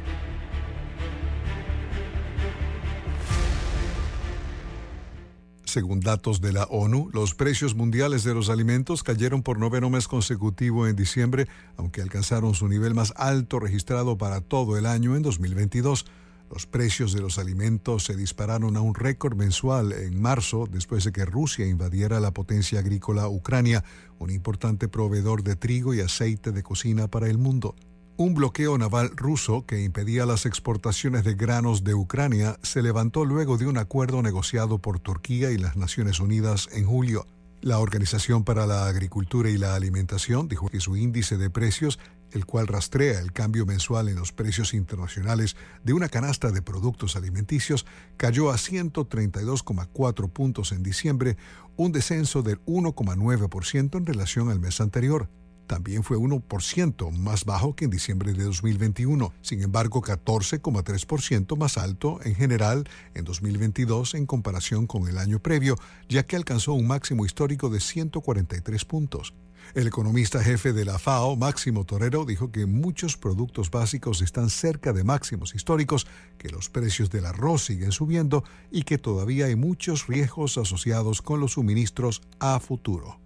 Según datos de la ONU, los precios mundiales de los alimentos cayeron por noveno mes consecutivo en diciembre, aunque alcanzaron su nivel más alto registrado para todo el año en 2022. Los precios de los alimentos se dispararon a un récord mensual en marzo después de que Rusia invadiera la potencia agrícola Ucrania, un importante proveedor de trigo y aceite de cocina para el mundo. Un bloqueo naval ruso que impedía las exportaciones de granos de Ucrania se levantó luego de un acuerdo negociado por Turquía y las Naciones Unidas en julio. La Organización para la Agricultura y la Alimentación dijo que su índice de precios, el cual rastrea el cambio mensual en los precios internacionales de una canasta de productos alimenticios, cayó a 132,4 puntos en diciembre, un descenso del 1,9% en relación al mes anterior también fue 1% más bajo que en diciembre de 2021, sin embargo 14,3% más alto en general en 2022 en comparación con el año previo, ya que alcanzó un máximo histórico de 143 puntos. El economista jefe de la FAO, Máximo Torero, dijo que muchos productos básicos están cerca de máximos históricos, que los precios del arroz siguen subiendo y que todavía hay muchos riesgos asociados con los suministros a futuro.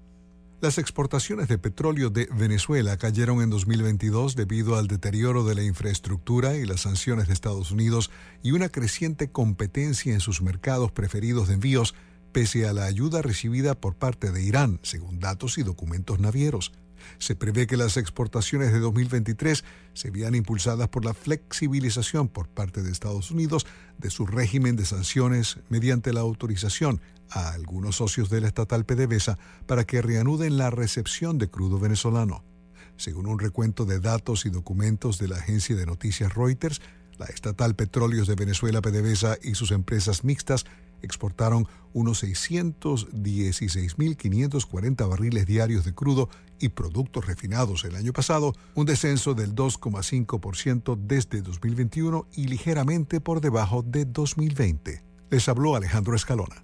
Las exportaciones de petróleo de Venezuela cayeron en 2022 debido al deterioro de la infraestructura y las sanciones de Estados Unidos y una creciente competencia en sus mercados preferidos de envíos, pese a la ayuda recibida por parte de Irán, según datos y documentos navieros. Se prevé que las exportaciones de 2023 se vean impulsadas por la flexibilización por parte de Estados Unidos de su régimen de sanciones mediante la autorización a algunos socios de la estatal PDVSA para que reanuden la recepción de crudo venezolano. Según un recuento de datos y documentos de la agencia de noticias Reuters, la estatal Petróleos de Venezuela PDVSA y sus empresas mixtas exportaron unos 616.540 barriles diarios de crudo y productos refinados el año pasado, un descenso del 2,5% desde 2021 y ligeramente por debajo de 2020. Les habló Alejandro Escalona.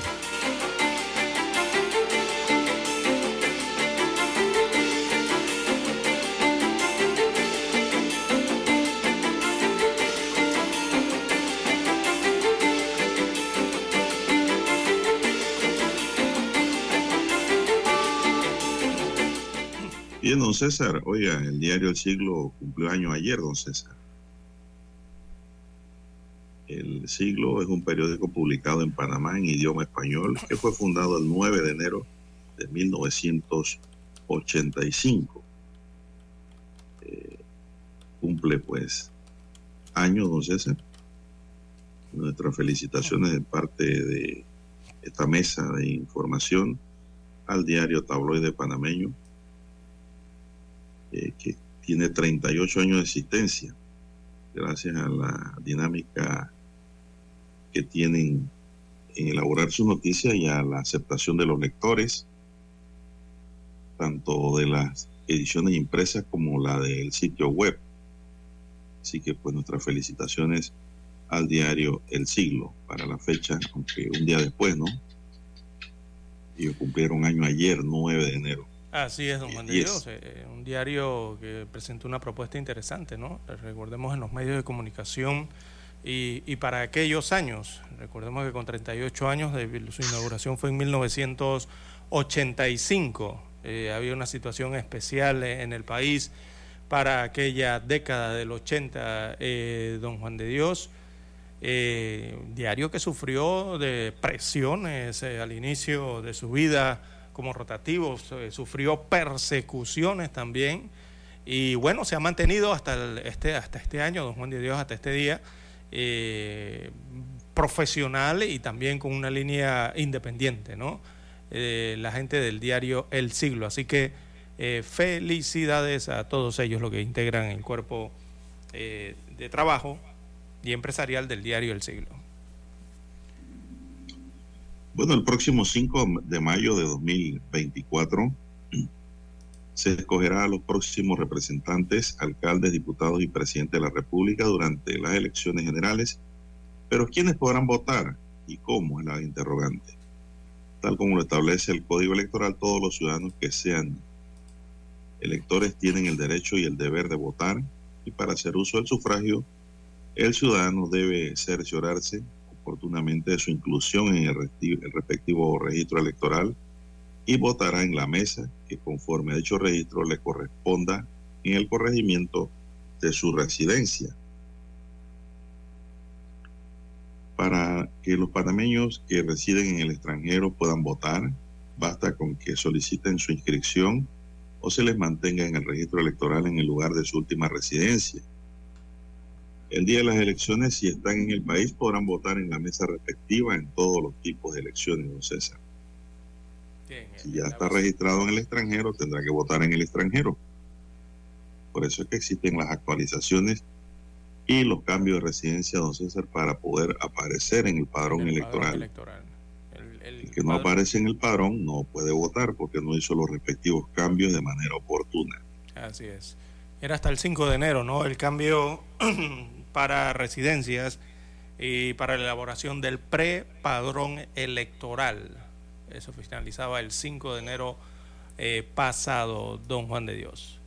Bien, don César, oiga, el diario El Siglo cumplió año ayer, don César. El Siglo es un periódico publicado en Panamá en idioma español que fue fundado el 9 de enero de 1985. Eh, cumple pues años, don César. Nuestras felicitaciones de parte de esta mesa de información al diario Tabloide Panameño eh, que tiene 38 años de existencia, gracias a la dinámica que tienen en elaborar sus noticias y a la aceptación de los lectores, tanto de las ediciones impresas como la del sitio web. Así que pues nuestras felicitaciones al diario El Siglo para la fecha, aunque un día después, ¿no? Ellos cumplieron año ayer, 9 de enero. Así es, don Juan de Dios, eh, un diario que presentó una propuesta interesante, ¿no? Recordemos en los medios de comunicación y, y, para aquellos años, recordemos que con 38 años de su inauguración fue en 1985, eh, había una situación especial en el país para aquella década del 80, eh, don Juan de Dios. diario que sufrió de presiones al inicio de su vida, como rotativo, sufrió persecuciones también y bueno, se ha mantenido hasta, este, hasta este año, don Juan de Dios, hasta este día, eh, profesional y también con una línea independiente, ¿no? Eh, la gente del diario El Siglo. Así que eh, felicidades a todos ellos, los que integran el cuerpo de trabajo y empresarial del diario El Siglo. Bueno, el próximo 5 de mayo de 2024 se escogerá a los próximos representantes, alcaldes, diputados y presidente de la República durante las elecciones generales. Pero ¿quiénes podrán votar y cómo? Es la interrogante. Tal como lo establece el Código Electoral, todos los ciudadanos que sean electores tienen el derecho y el deber de votar y para hacer uso del sufragio, el ciudadano debe cerciorarse oportunamente de su inclusión en el, respectivo registro electoral y votará en la mesa que conforme a dicho registro le corresponda en el corregimiento de su residencia. Para que los panameños que residen en el extranjero puedan votar, basta con que soliciten su inscripción o se les mantenga en el registro electoral en el lugar de su última residencia. El día de las elecciones, si están en el país, podrán votar en la mesa respectiva en todos los tipos de elecciones, don César. si ya está registrado en el extranjero, tendrá que votar en el extranjero. Por eso es que existen las actualizaciones y los cambios de residencia, don César, para poder aparecer en el padrón electoral. el, que no aparece en el padrón no puede votar porque no hizo los respectivos cambios de manera oportuna. Así es. Era hasta el 5 de enero, ¿no? El cambio (clears throat) para residencias y para la elaboración del prepadrón electoral. Eso finalizaba el 5 de enero eh, pasado, don Juan de Dios.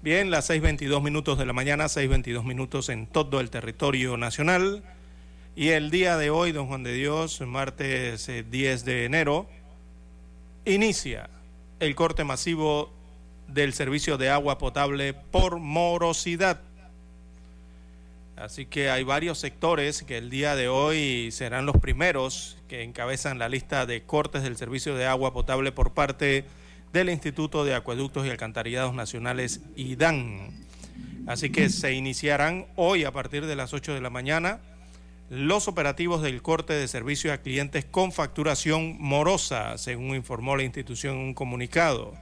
Bien, las 6.22 minutos de la mañana, 6.22 minutos en todo el territorio nacional. Y el día de hoy, don Juan de Dios, martes 10 eh, de enero, inicia el corte masivo del servicio de agua potable por morosidad. Así que hay varios sectores que el día de hoy serán los primeros que encabezan la lista de cortes del servicio de agua potable por parte del Instituto de Acueductos y Alcantarillados Nacionales, IDAN. Así que se iniciarán hoy a partir de las 8 de la mañana los operativos del corte de servicio a clientes con facturación morosa, según informó la institución en un comunicado.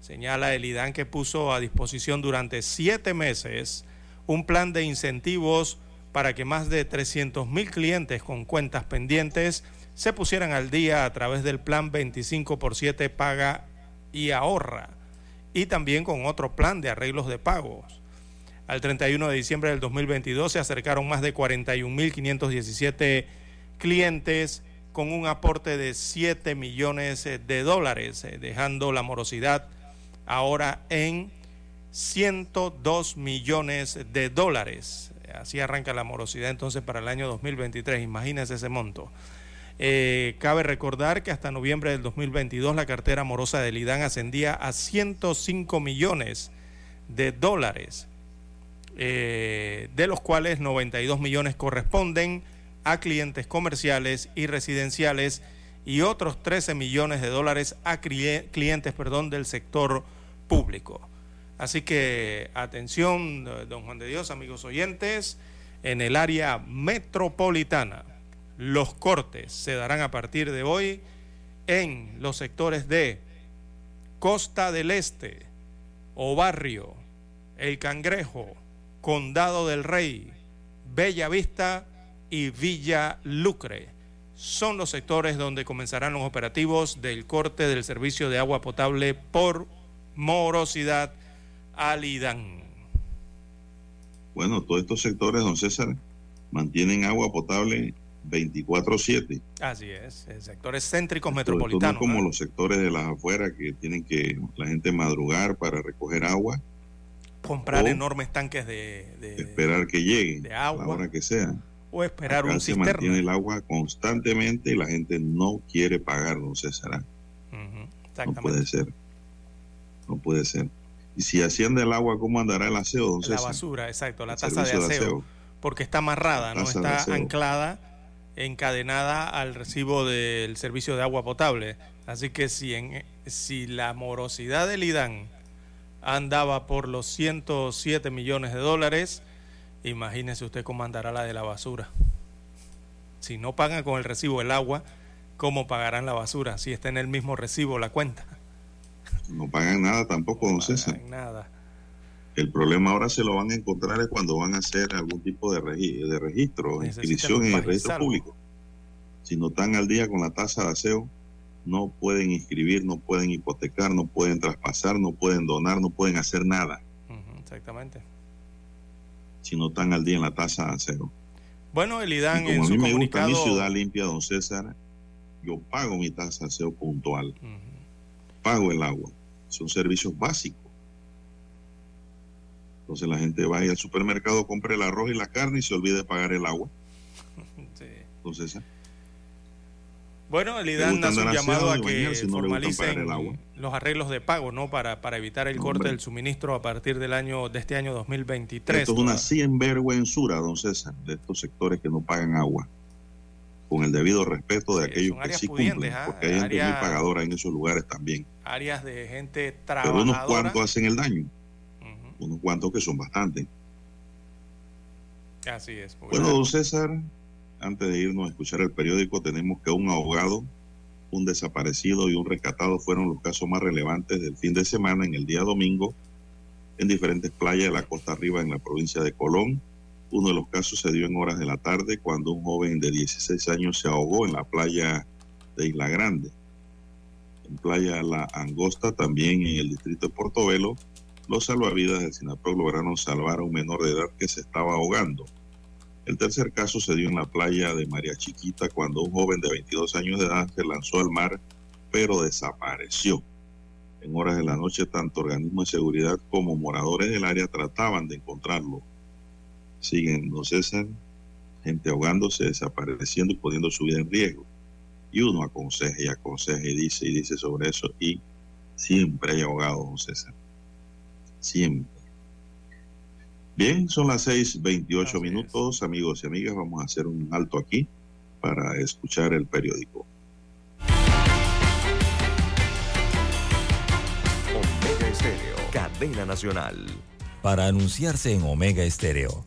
Señala el IDAN que puso a disposición durante siete meses un plan de incentivos para que más de 300 mil clientes con cuentas pendientes se pusieran al día a través del plan 25 por 7 paga y ahorra y también con otro plan de arreglos de pagos. Al 31 de diciembre del 2022 se acercaron más de 41.517 clientes con un aporte de 7 millones de dólares, eh, dejando la morosidad ahora en 102 millones de dólares. Así arranca la morosidad entonces para el año 2023. Imagínense ese monto. Eh, cabe recordar que hasta noviembre del 2022 la cartera morosa del IDAN ascendía a 105 millones de dólares, eh, de los cuales 92 millones corresponden a clientes comerciales y residenciales y otros 13 millones de dólares a clientes perdón, del sector público. Así que atención, don Juan de Dios, amigos oyentes, en el área metropolitana los cortes se darán a partir de hoy en los sectores de Costa del Este, O Barrio, El Cangrejo, Condado del Rey, Bella Vista y Villa Lucre. Son los sectores donde comenzarán los operativos del corte del servicio de agua potable por morosidad al IDAN. Bueno, todos estos sectores, don César, mantienen agua potable 24-7. Así es, sectores céntricos metropolitanos. No como los sectores de las afueras que tienen que la gente madrugar para recoger agua. Comprar enormes tanques de, Esperar que lleguen. a la hora que sea. O esperar un se mantiene el agua constantemente y la gente no quiere pagar, no César. no puede ser. No puede ser. Y si asciende el agua, ¿cómo andará el aseo, don La basura, exacto, la tasa de aseo, Porque está amarrada, no está anclada encadenada al recibo del servicio de agua potable. Así que si, en, si la morosidad del IDAN andaba por los 107 millones de dólares, imagínese usted cómo andará la de la basura. Si no pagan con el recibo del agua, ¿cómo pagarán la basura? Si está en el mismo recibo la cuenta. No pagan nada tampoco, don César. nada. El problema ahora se lo van a encontrar es cuando van a hacer algún tipo de, de registro, inscripción en el registro público. Si no están al día con la tasa de aseo, no pueden inscribir, no pueden hipotecar, no pueden traspasar, no pueden donar, no pueden hacer nada. exactamente. Si no están al día en la tasa de aseo. Bueno, el IDAN como en a mí me gusta mi ciudad limpia, don César, yo pago mi tasa de aseo puntual. Pago el agua. Son servicios básicos entonces la gente va al supermercado, compra el arroz y la carne y se olvida de pagar el agua. (laughs) Sí. Entonces, bueno, el IDAN hace un llamado a que formalicen los arreglos de pago, ¿no? Para, para evitar el corte del suministro a partir del año de este año 2023. Esto es una sinvergüenzura, don César, de estos sectores que no pagan agua. Con el debido respeto de aquellos que sí cumplen, ¿ah? porque hay gente muy pagadora en esos lugares también. Áreas de gente trabajadora. Pero unos cuantos hacen el daño unos cuantos que son bastantes. Así es. Bueno, don César, antes de irnos a escuchar el periódico, tenemos que un ahogado, un desaparecido y un rescatado fueron los casos más relevantes del fin de semana en el día domingo en diferentes playas de la costa arriba en la provincia de Colón. Uno de los casos se dio en horas de la tarde cuando un joven de 16 años se ahogó en la playa de Isla Grande. En playa La Angosta, también en el distrito de Portobelo, los salvavidas del SINAPROC lograron salvar a un menor de edad que se estaba ahogando. El tercer caso se dio en la playa de María Chiquita cuando un joven de 22 años de edad se lanzó al mar pero desapareció. En horas de la noche, tanto organismos de seguridad como moradores del área trataban de encontrarlo. Siguen, no cesan, gente ahogándose, desapareciendo y poniendo su vida en riesgo. Y uno aconseja y aconseja y dice y dice sobre eso y siempre hay ahogados, no cesan siempre. Bien, son las 6:28 minutos, amigos y amigas. Vamos a hacer un alto aquí para escuchar el periódico. Omega Estéreo, cadena nacional. Para anunciarse en Omega Estéreo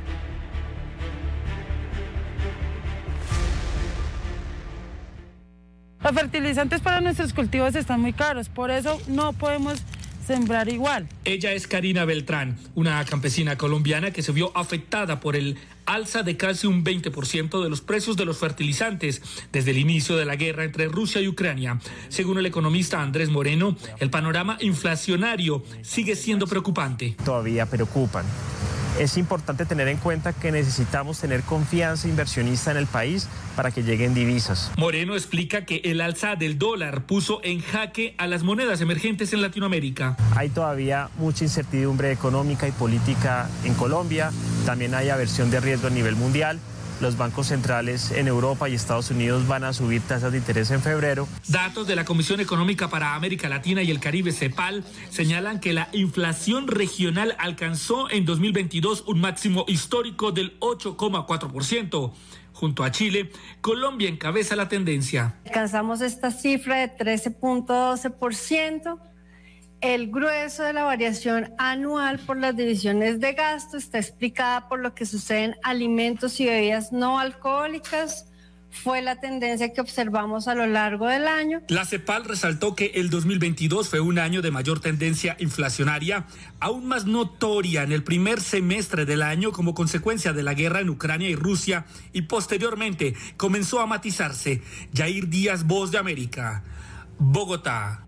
Los fertilizantes para nuestros cultivos están muy caros, por eso no podemos sembrar igual. Ella es Karina Beltrán, una campesina colombiana que se vio afectada por el alza de casi un 20% de los precios de los fertilizantes desde el inicio de la guerra entre Rusia y Ucrania. Según el economista Andrés Moreno, el panorama inflacionario sigue siendo preocupante. Todavía preocupan es importante tener en cuenta que necesitamos tener confianza inversionista en el país para que lleguen divisas. Moreno explica que el alza del dólar puso en jaque a las monedas emergentes en Latinoamérica. Hay todavía mucha incertidumbre económica y política en Colombia, también hay aversión de riesgo a nivel mundial los bancos centrales en Europa y Estados Unidos van a subir tasas de interés en febrero. Datos de la Comisión Económica para América Latina y el Caribe, CEPAL, señalan que la inflación regional alcanzó en 2022 un máximo histórico del 8,4%. Junto a Chile, Colombia encabeza la tendencia. Alcanzamos esta cifra de 13.12%. El grueso de la variación anual por las divisiones de gasto está explicada por lo que sucede en alimentos y bebidas no alcohólicas. Fue la tendencia que observamos a lo largo del año. La CEPAL resaltó que el 2022 fue un año de mayor tendencia inflacionaria, aún más notoria en el primer semestre del año como consecuencia de la guerra en Ucrania y Rusia y posteriormente comenzó a matizarse. Jair Díaz, Voz de América, Bogotá.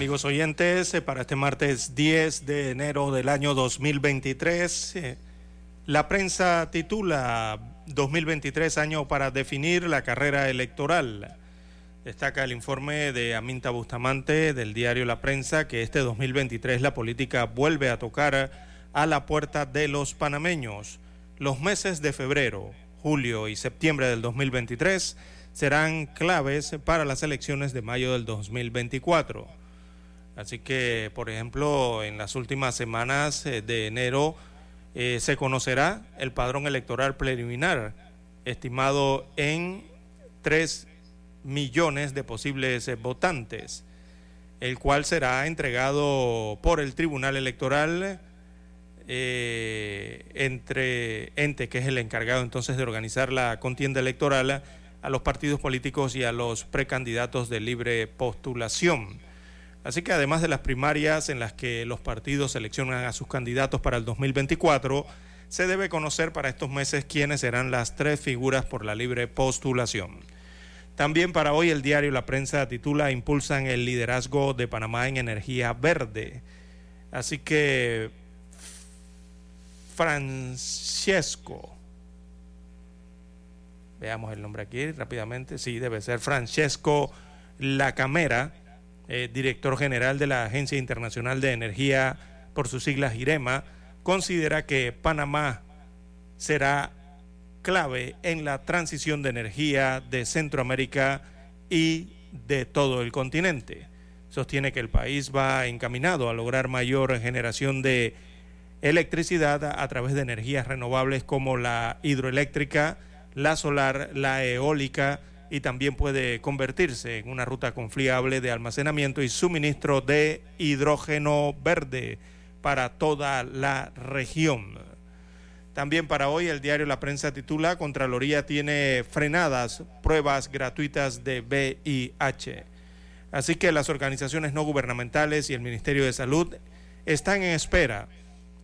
Amigos oyentes, eh, para este martes 10 de enero del año 2023, eh, la prensa titula 2023 año para definir la carrera electoral. Destaca el informe de Aminta Bustamante del diario La Prensa que este 2023 la política vuelve a tocar a la puerta de los panameños. Los meses de febrero, julio y septiembre del 2023 serán claves para las elecciones de mayo del 2024. Así que, por ejemplo, en las últimas semanas eh, de enero eh, se conocerá el padrón electoral preliminar, estimado en 3 millones de posibles eh, votantes, el cual será entregado por el Tribunal Electoral entre ente que es el encargado entonces de organizar la contienda electoral a los partidos políticos y a los precandidatos de libre postulación. Así que además de las primarias en las que los partidos seleccionan a sus candidatos para el 2024, se debe conocer para estos meses quiénes serán las tres figuras por la libre postulación. También para hoy el diario La Prensa titula Impulsan el liderazgo de Panamá en energía verde. Así que Francesco, veamos el nombre aquí rápidamente, sí, debe ser Francesco La Camera eh, director general de la Agencia Internacional de Energía, por sus siglas IREMA, considera que Panamá será clave en la transición de energía de Centroamérica y de todo el continente. Sostiene que el país va encaminado a lograr mayor generación de electricidad a través de energías renovables como la hidroeléctrica, la solar, la eólica y también puede convertirse en una ruta confiable de almacenamiento y suministro de hidrógeno verde para toda la región. También para hoy el diario La Prensa titula Contraloría tiene frenadas pruebas gratuitas de VIH. Así que las organizaciones no gubernamentales y el Ministerio de Salud están en espera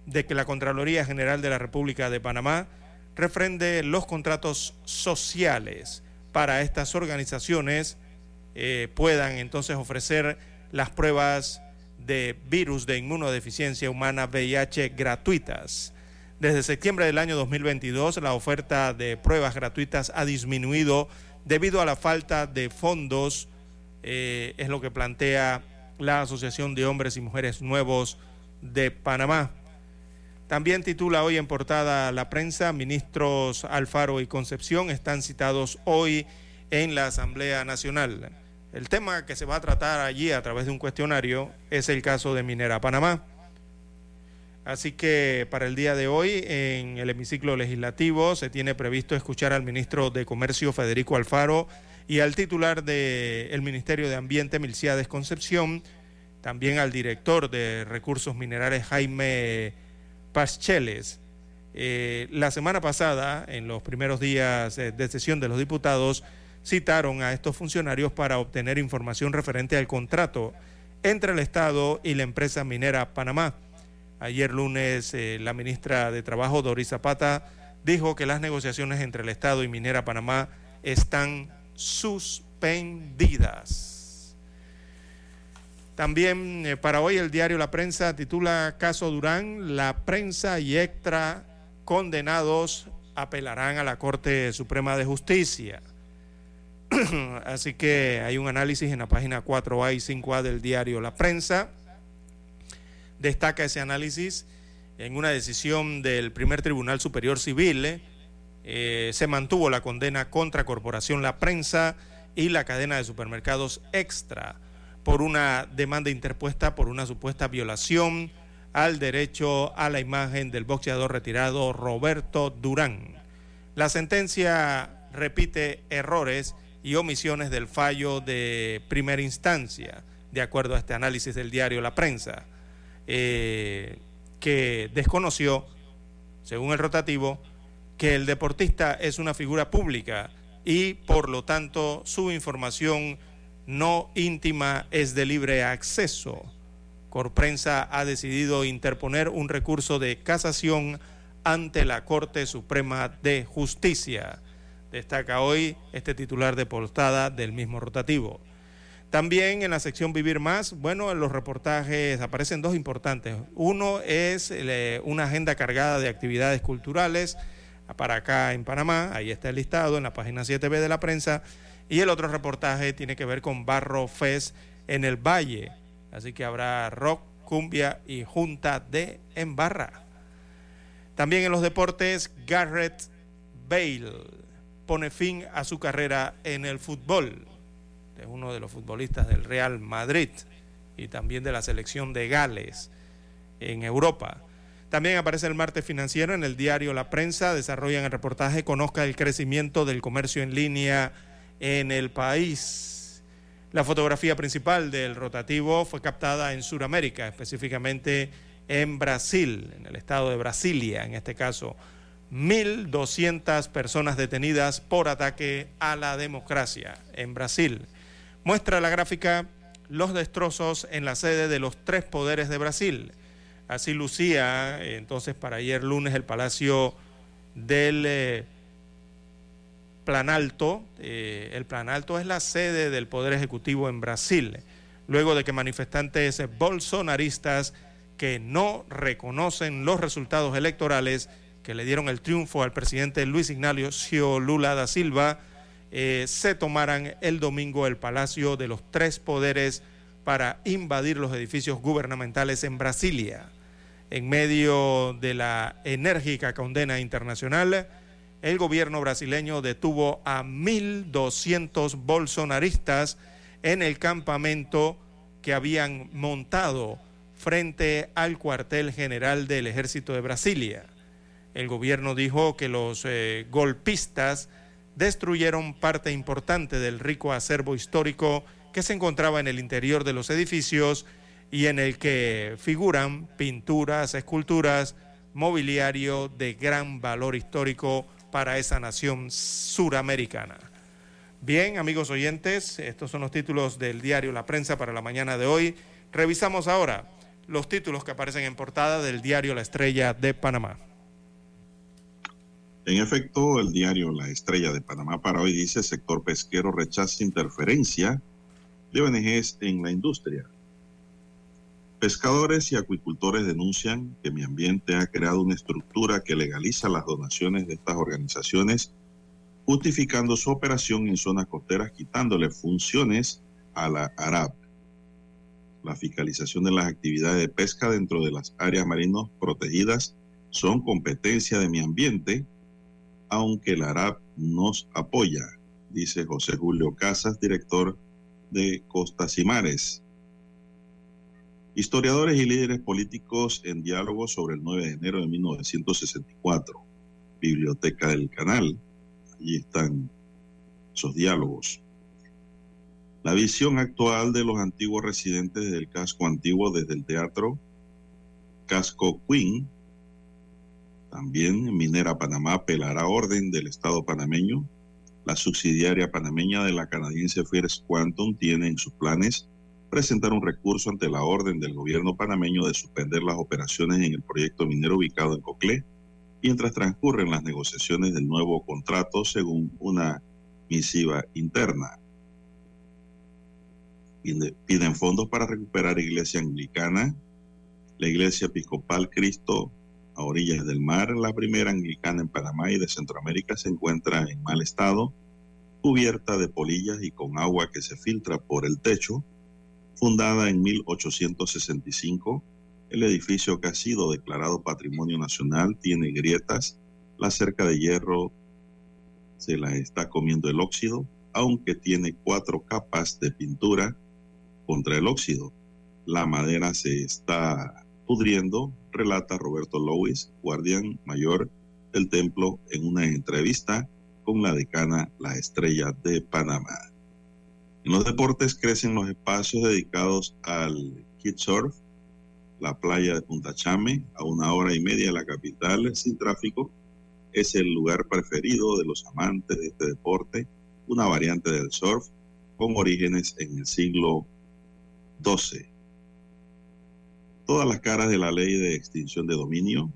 de que la Contraloría General de la República de Panamá refrende los contratos sociales para estas organizaciones eh, puedan entonces ofrecer las pruebas de virus de inmunodeficiencia humana VIH gratuitas. Desde septiembre del año 2022 la oferta de pruebas gratuitas ha disminuido debido a la falta de fondos, eh, es lo que plantea la Asociación de Hombres y Mujeres Nuevos de Panamá. También titula hoy en portada la prensa, ministros Alfaro y Concepción están citados hoy en la Asamblea Nacional. El tema que se va a tratar allí a través de un cuestionario es el caso de Minera Panamá. Así que para el día de hoy en el hemiciclo legislativo se tiene previsto escuchar al ministro de Comercio Federico Alfaro y al titular del Ministerio de Ambiente Milciades Concepción, también al director de Recursos Minerales Jaime Pascheles. Eh, la semana pasada, en los primeros días eh, de sesión de los diputados, citaron a estos funcionarios para obtener información referente al contrato entre el Estado y la empresa minera Panamá. Ayer lunes, eh, la ministra de Trabajo, Doris Zapata, dijo que las negociaciones entre el Estado y Minera Panamá están suspendidas. También eh, para hoy el diario La Prensa titula Caso Durán, la prensa y extra condenados apelarán a la Corte Suprema de Justicia. (clears throat) Así que hay un análisis en la página 4A y 5A del diario La Prensa. Destaca ese análisis en una decisión del primer Tribunal Superior Civil. Eh, se mantuvo la condena contra Corporación La Prensa y la cadena de supermercados Extra por una demanda interpuesta por una supuesta violación al derecho a la imagen del boxeador retirado Roberto Durán. La sentencia repite errores y omisiones del fallo de primera instancia, de acuerdo a este análisis del diario La Prensa, eh, que desconoció, según el rotativo, que el deportista es una figura pública y por lo tanto su información no íntima es de libre acceso. Corprensa ha decidido interponer un recurso de casación ante la Corte Suprema de Justicia. Destaca hoy este titular de portada del mismo rotativo. También en la sección Vivir Más, bueno, en los reportajes aparecen dos importantes. Uno es eh, una agenda cargada de actividades culturales para acá en Panamá, ahí está el listado en la página 7B de la prensa y el otro reportaje tiene que ver con Barro Fest en el Valle. Así que habrá rock, cumbia y junta de Embarra. También en los deportes, Garrett Bale pone fin a su carrera en el fútbol. Es uno de los futbolistas del Real Madrid y también de la selección de Gales en Europa. También aparece el martes financiero en el diario La Prensa. Desarrollan el reportaje Conozca el crecimiento del comercio en línea en el país. La fotografía principal del rotativo fue captada en Sudamérica, específicamente en Brasil, en el estado de Brasilia, en este caso. 1.200 personas detenidas por ataque a la democracia en Brasil. Muestra la gráfica los destrozos en la sede de los tres poderes de Brasil. Así lucía entonces para ayer lunes el Palacio del eh, Planalto. Eh, el Planalto es la sede del Poder Ejecutivo en Brasil, luego de que manifestantes bolsonaristas que no reconocen los resultados electorales que le dieron el triunfo al presidente Luis Ignacio Lula da Silva, eh, se tomaran el domingo el Palacio de los Tres Poderes para invadir los edificios gubernamentales en Brasilia. En medio de la enérgica condena internacional, el gobierno brasileño detuvo a 1.200 bolsonaristas en el campamento que habían montado frente al cuartel general del ejército de Brasilia. El gobierno dijo que los eh, golpistas destruyeron parte importante del rico acervo histórico que se encontraba en el interior de los edificios y en el que figuran pinturas, esculturas, mobiliario de gran valor histórico para esa nación suramericana. Bien, amigos oyentes, estos son los títulos del diario La Prensa para la mañana de hoy. Revisamos ahora los títulos que aparecen en portada del diario La Estrella de Panamá. En efecto, el diario La Estrella de Panamá para hoy dice sector pesquero rechaza interferencia de ONGs en la industria. Pescadores y acuicultores denuncian que mi ambiente ha creado una estructura que legaliza las donaciones de estas organizaciones, justificando su operación en zonas costeras, quitándole funciones a la ARAP. La fiscalización de las actividades de pesca dentro de las áreas marinos protegidas son competencia de mi ambiente, aunque la ARAP nos apoya, dice José Julio Casas, director de Costas y Mares. Historiadores y líderes políticos en diálogo sobre el 9 de enero de 1964. Biblioteca del Canal. Allí están esos diálogos. La visión actual de los antiguos residentes del casco antiguo desde el teatro Casco Queen. También Minera Panamá pelará orden del Estado panameño. La subsidiaria panameña de la canadiense First Quantum tiene en sus planes presentar un recurso ante la orden del gobierno panameño de suspender las operaciones en el proyecto minero ubicado en Coclé, mientras transcurren las negociaciones del nuevo contrato según una misiva interna. Piden fondos para recuperar iglesia anglicana, la iglesia episcopal Cristo a orillas del mar, la primera anglicana en Panamá y de Centroamérica, se encuentra en mal estado, cubierta de polillas y con agua que se filtra por el techo, Fundada en 1865, el edificio que ha sido declarado Patrimonio Nacional tiene grietas, la cerca de hierro se la está comiendo el óxido, aunque tiene cuatro capas de pintura contra el óxido. La madera se está pudriendo, relata Roberto Lewis, guardián mayor del templo, en una entrevista con la decana La Estrella de Panamá. En los deportes crecen los espacios dedicados al surf, la playa de Punta Chame, a una hora y media de la capital, sin tráfico. Es el lugar preferido de los amantes de este deporte, una variante del surf con orígenes en el siglo XII. Todas las caras de la ley de extinción de dominio.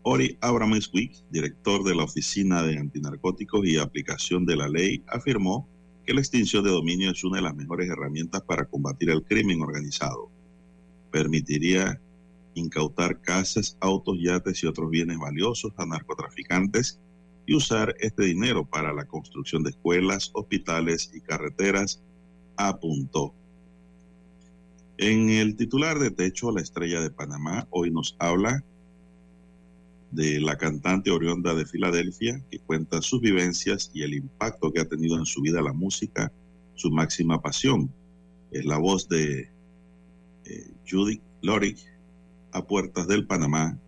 Ori Abrameswick, director de la Oficina de Antinarcóticos y Aplicación de la Ley, afirmó que la extinción de dominio es una de las mejores herramientas para combatir el crimen organizado. Permitiría incautar casas, autos, yates y otros bienes valiosos a narcotraficantes y usar este dinero para la construcción de escuelas, hospitales y carreteras, apuntó. En el titular de Techo, la estrella de Panamá, hoy nos habla de la cantante Orionda de Filadelfia, que cuenta sus vivencias y el impacto que ha tenido en su vida la música, su máxima pasión. Es la voz de eh, Judy Lorick a puertas del Panamá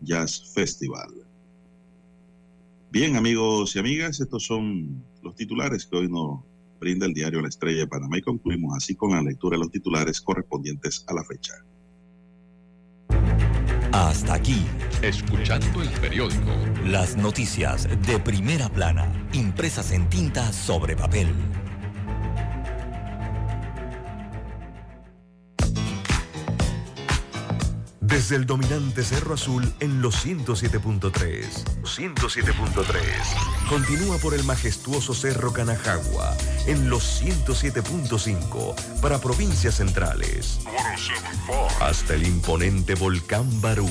Jazz Festival. Bien, amigos y amigas, estos son los titulares que hoy nos brinda el diario La Estrella de Panamá y concluimos así con la lectura de los titulares correspondientes a la fecha. Hasta aquí. Escuchando el periódico. Las noticias de primera plana, impresas en tinta sobre papel. Desde el dominante Cerro Azul en los 107.3. 107.3. Continúa por el majestuoso Cerro Canajagua en los 107.5 para provincias centrales. Hasta el imponente Volcán Barú.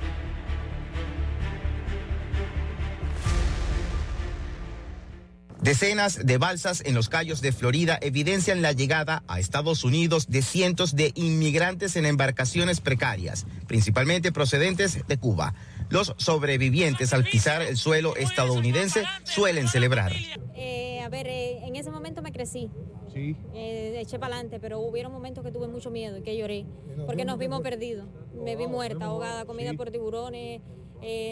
Decenas de balsas en los Cayos de Florida evidencian la llegada a Estados Unidos de cientos de inmigrantes en embarcaciones precarias, principalmente procedentes de Cuba. Los sobrevivientes al pisar el suelo estadounidense suelen celebrar. Eh, a ver, eh, en ese momento me crecí. Sí. Eh, eché para adelante, pero hubieron momentos que tuve mucho miedo y que lloré, porque nos vimos perdidos. Me vi muerta, ahogada, comida por tiburones,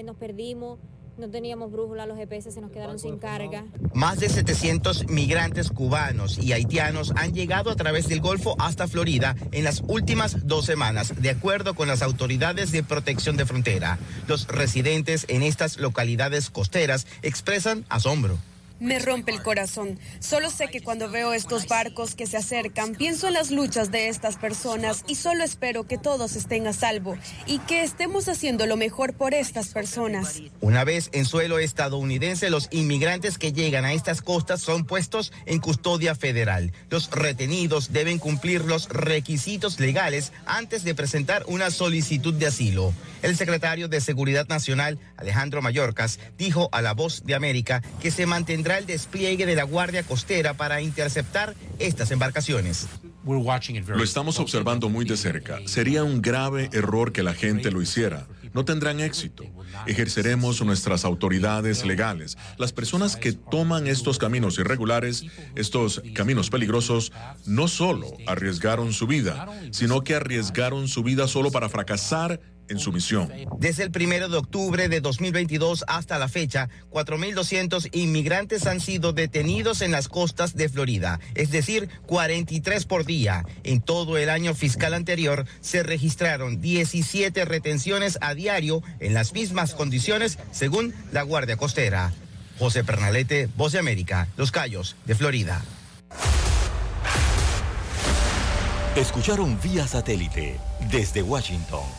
nos perdimos. No teníamos brújula, los GPS se nos quedaron sin carga. Más de 700 migrantes cubanos y haitianos han llegado a través del Golfo hasta Florida en las últimas dos semanas, de acuerdo con las autoridades de protección de frontera. Los residentes en estas localidades costeras expresan asombro. Me rompe el corazón. Solo sé que cuando veo estos barcos que se acercan, pienso en las luchas de estas personas y solo espero que todos estén a salvo y que estemos haciendo lo mejor por estas personas. Una vez en suelo estadounidense, los inmigrantes que llegan a estas costas son puestos en custodia federal. Los retenidos deben cumplir los requisitos legales antes de presentar una solicitud de asilo. El secretario de Seguridad Nacional, Alejandro Mayorkas, dijo a La Voz de América que se mantendrá el despliegue de la Guardia Costera para interceptar estas embarcaciones. Lo estamos observando muy de cerca. Sería un grave error que la gente lo hiciera. No tendrán éxito. Ejerceremos nuestras autoridades legales. Las personas que toman estos caminos irregulares, estos caminos peligrosos, no solo arriesgaron su vida, sino que arriesgaron su vida solo para fracasar en su misión. Desde el primero de octubre de 2022 hasta la fecha, 4.200 inmigrantes han sido detenidos en las costas de Florida, es decir, 43 por día. En todo el año fiscal anterior se registraron 17 retenciones a diario en las mismas condiciones, según la Guardia Costera. José Pernalete, Voz de América, Los Cayos, de Florida. Escucharon vía satélite desde Washington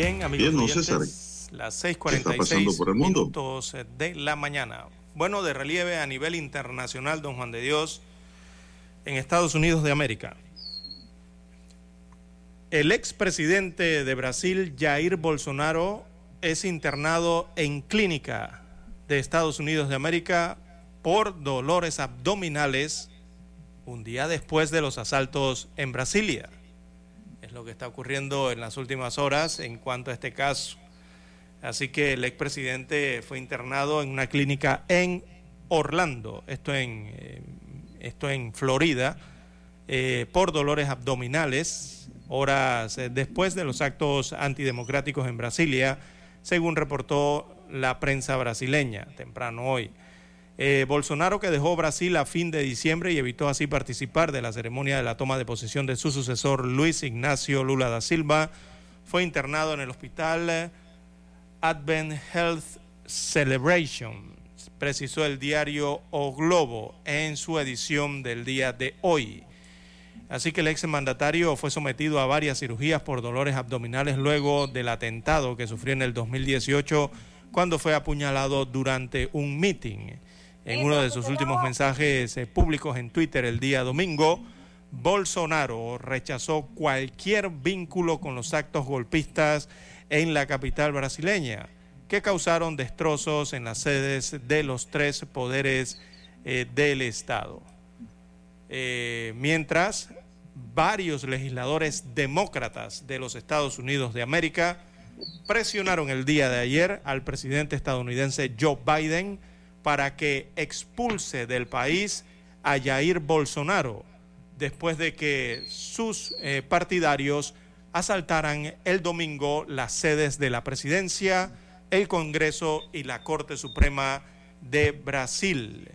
Bien, amigos Bien, César. Las 6:46 minutos de la mañana. Bueno, de relieve a nivel internacional, don Juan de Dios, en Estados Unidos de América. El expresidente de Brasil, Jair Bolsonaro, es internado en clínica de Estados Unidos de América por dolores abdominales un día después de los asaltos en Brasilia lo que está ocurriendo en las últimas horas en cuanto a este caso. Así que el expresidente fue internado en una clínica en Orlando, esto en, eh, esto en Florida, eh, por dolores abdominales, horas eh, después de los actos antidemocráticos en Brasilia, según reportó la prensa brasileña temprano hoy. Eh, Bolsonaro, que dejó Brasil a fin de diciembre y evitó así participar de la ceremonia de la toma de posesión de su sucesor Luis Ignacio Lula da Silva, fue internado en el hospital Advent Health Celebration, precisó el diario O Globo en su edición del día de hoy. Así que el ex mandatario fue sometido a varias cirugías por dolores abdominales luego del atentado que sufrió en el 2018 cuando fue apuñalado durante un meeting. En uno de sus últimos mensajes eh, públicos en Twitter el día domingo, Bolsonaro rechazó cualquier vínculo con los actos golpistas en la capital brasileña que causaron destrozos en las sedes de los tres poderes eh, del Estado. Eh, mientras varios legisladores demócratas de los Estados Unidos de América presionaron el día de ayer al presidente estadounidense Joe Biden para que expulse del país a Jair Bolsonaro después de que sus eh, partidarios asaltaran el domingo las sedes de la presidencia, el Congreso y la Corte Suprema de Brasil.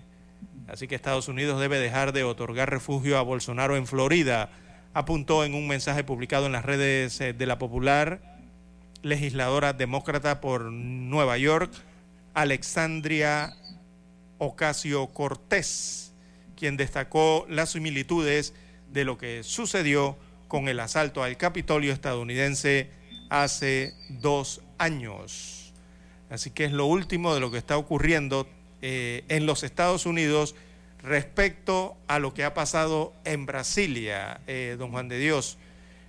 Así que Estados Unidos debe dejar de otorgar refugio a Bolsonaro en Florida, apuntó en un mensaje publicado en las redes eh, de la popular legisladora demócrata por Nueva York, Alexandria Ocasio Cortés, quien destacó las similitudes de lo que sucedió con el asalto al Capitolio estadounidense hace dos años. Así que es lo último de lo que está ocurriendo eh, en los Estados Unidos respecto a lo que ha pasado en Brasilia, eh, don Juan de Dios,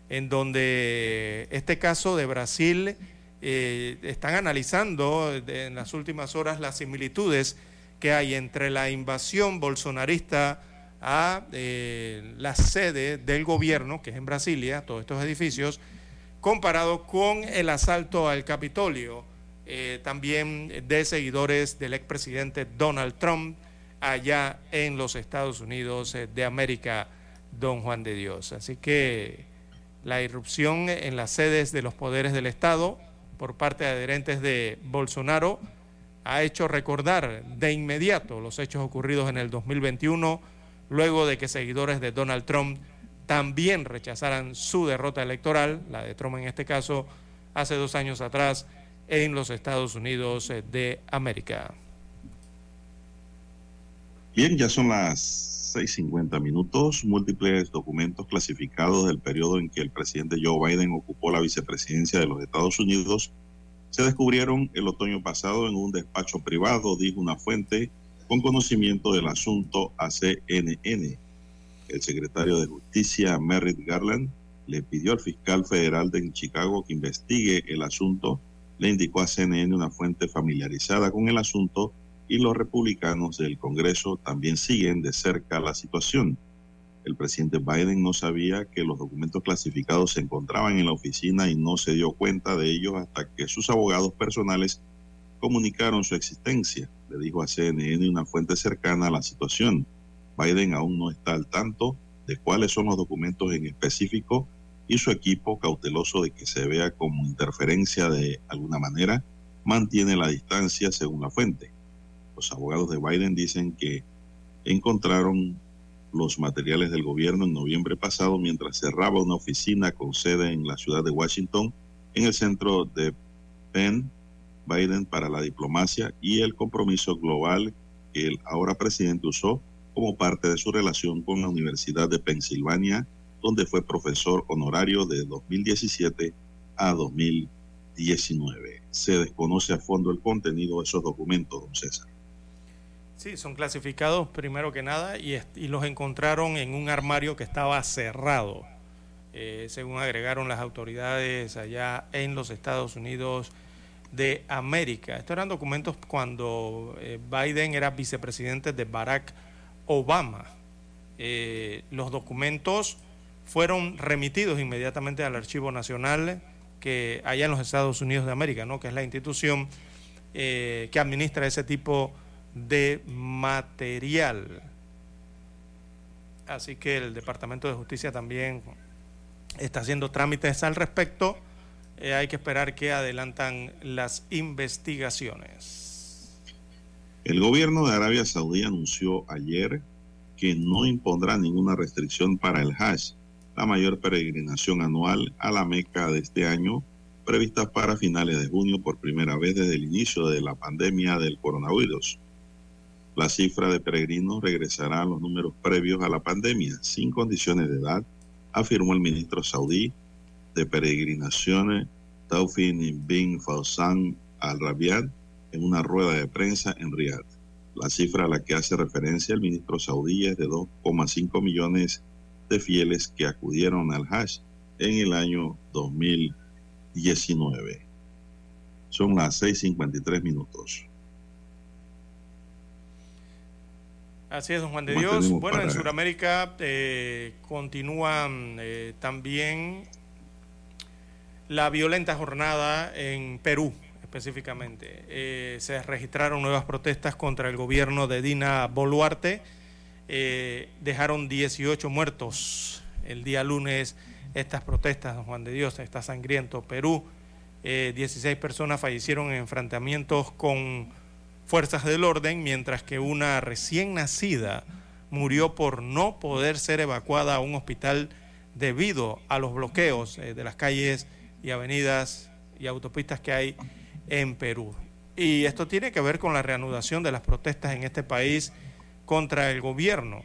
en donde este caso de Brasil eh, están analizando en las últimas horas las similitudes que hay entre la invasión bolsonarista a la sede del gobierno, que es en Brasilia, todos estos edificios, comparado con el asalto al Capitolio eh, también de seguidores del expresidente Donald Trump allá en los Estados Unidos eh, de América, don Juan de Dios. Así que la irrupción en las sedes de los poderes del Estado por parte de adherentes de Bolsonaro ha hecho recordar de inmediato los hechos ocurridos en el 2021, luego de que seguidores de Donald Trump también rechazaran su derrota electoral, la de Trump en este caso, hace dos años atrás en los Estados Unidos eh, de América. Bien, ya son las 6.50 minutos. Múltiples documentos clasificados del periodo en que el presidente Joe Biden ocupó la vicepresidencia de los Estados Unidos se descubrieron el otoño pasado en un despacho privado, dijo una fuente con conocimiento del asunto a CNN. El secretario de Justicia, Merrick Garland, le pidió al fiscal federal de Chicago que investigue el asunto le indicó a CNN una fuente familiarizada con el asunto y los republicanos del Congreso también siguen de cerca la situación. El presidente Biden no sabía que los documentos clasificados se encontraban en la oficina y no se dio cuenta de ellos hasta que sus abogados personales comunicaron su existencia, le dijo a CNN una fuente cercana a la situación. Biden aún no está al tanto de cuáles son los documentos en específico y su equipo, cauteloso de que se vea como interferencia de alguna manera, mantiene la distancia según la fuente. Los abogados de Biden dicen que encontraron los materiales del gobierno en noviembre pasado mientras cerraba una oficina con sede en la ciudad de Washington en el centro de Penn Biden para la diplomacia y el compromiso global que el ahora presidente usó como parte de su relación con la Universidad de Pensilvania donde fue profesor honorario de 2017 a 2019. Se desconoce a fondo el contenido de esos documentos, don César. Sí, son clasificados primero que nada y, los encontraron en un armario que estaba cerrado, eh, según agregaron las autoridades allá en los Estados Unidos de América. Estos eran documentos cuando eh, Biden era vicepresidente de Barack Obama. Eh, los documentos fueron remitidos inmediatamente al Archivo Nacional que allá en los Estados Unidos de América, ¿no? que es la institución que administra ese tipo de material. Así que el Departamento de Justicia también está haciendo trámites al respecto. Eh, hay que esperar que adelantan las investigaciones. El gobierno de Arabia Saudí anunció ayer que no impondrá ninguna restricción para el Hajj, la mayor peregrinación anual a la Meca de este año, prevista para finales de junio por primera vez desde el inicio de la pandemia del coronavirus. La cifra de peregrinos regresará a los números previos a la pandemia, sin condiciones de edad, afirmó el ministro saudí de peregrinaciones Taufin bin Fawzan al-Rabiat en una rueda de prensa en Riyadh. La cifra a la que hace referencia el ministro saudí es de 2,5 millones de fieles que acudieron al Hajj en el año 2019. Son las 6.53 minutos. Así es, don Juan de Dios. Bueno, en Sudamérica eh, continúan eh, también la violenta jornada en Perú específicamente. Eh, se registraron nuevas protestas contra el gobierno de Dina Boluarte. dejaron 18 muertos el día lunes estas protestas, don Juan de Dios, está sangriento. Perú, 16 personas fallecieron en enfrentamientos con fuerzas del orden, mientras que una recién nacida murió por no poder ser evacuada a un hospital debido a los bloqueos eh, de las calles y avenidas y autopistas que hay en Perú. Y esto tiene que ver con la reanudación de las protestas en este país contra el gobierno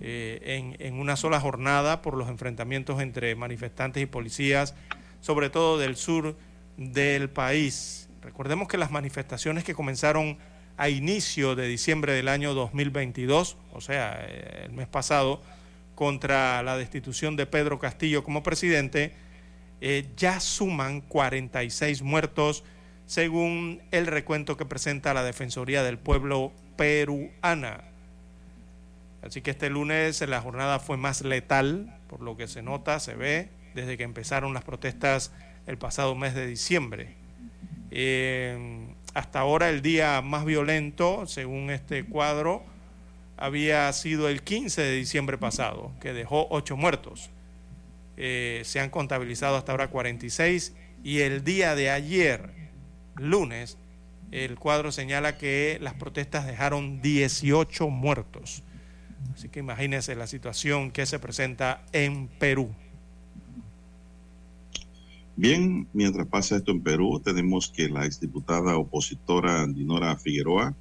eh, en, en una sola jornada por los enfrentamientos entre manifestantes y policías, sobre todo del sur del país. Recordemos que las manifestaciones que comenzaron a inicio de diciembre del año 2022, o sea, eh, el mes pasado, contra la destitución de Pedro Castillo como presidente, eh, ya suman 46 muertos, según el recuento que presenta la Defensoría del Pueblo peruana. Así que este lunes la jornada fue más letal, por lo que se nota, se ve, desde que empezaron las protestas el pasado mes de diciembre. Eh, hasta ahora el día más violento, según este cuadro, había sido el 15 de diciembre pasado, que dejó ocho muertos. Eh, se han contabilizado hasta ahora 46 y el día de ayer, lunes, el cuadro señala que las protestas dejaron 18 muertos. Así que imagínense la situación que se presenta en Perú. Bien, mientras pasa esto en Perú, tenemos que la exdiputada opositora Dinora Figueroa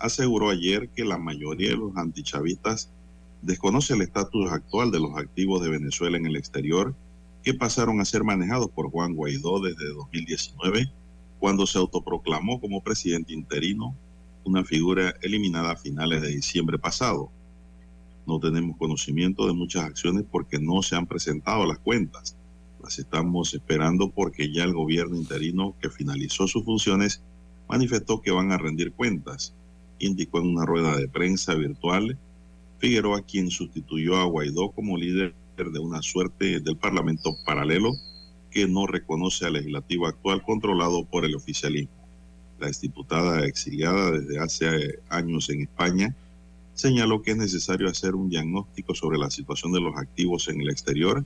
aseguró ayer que la mayoría de los antichavistas desconoce el estatus actual de los activos de Venezuela en el exterior que pasaron a ser manejados por Juan Guaidó desde 2019, cuando se autoproclamó como presidente interino, una figura eliminada a finales de diciembre pasado. No tenemos conocimiento de muchas acciones porque no se han presentado las cuentas las estamos esperando porque ya el gobierno interino que finalizó sus funciones manifestó que van a rendir cuentas, indicó en una rueda de prensa virtual Figueroa, quien sustituyó a Guaidó como líder de una suerte del Parlamento paralelo que no reconoce al legislativo actual controlado por el oficialismo. La exdiputada exiliada desde hace años en España señaló que es necesario hacer un diagnóstico sobre la situación de los activos en el exterior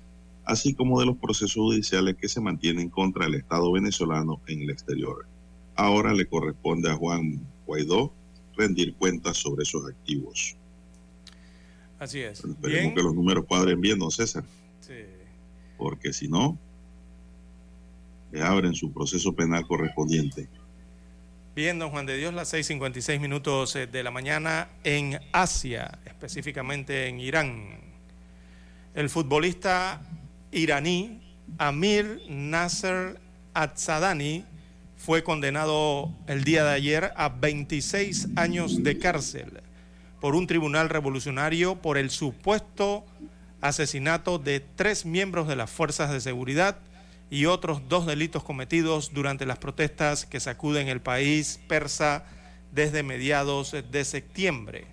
así como de los procesos judiciales que se mantienen contra el Estado venezolano en el exterior. Ahora le corresponde a Juan Guaidó rendir cuentas sobre esos activos. Así es. esperemos que los números cuadren bien, don César. Sí. Porque si no, le abren su proceso penal correspondiente. Bien, don Juan de Dios, las 6.56 minutos eh, de la mañana en Asia, específicamente en Irán. El futbolista iraní Amir Nasser Atzadani fue condenado el día de ayer a 26 años de cárcel por un tribunal revolucionario por el supuesto asesinato de tres miembros de las fuerzas de seguridad y otros dos delitos cometidos durante las protestas que sacuden el país persa desde mediados de septiembre.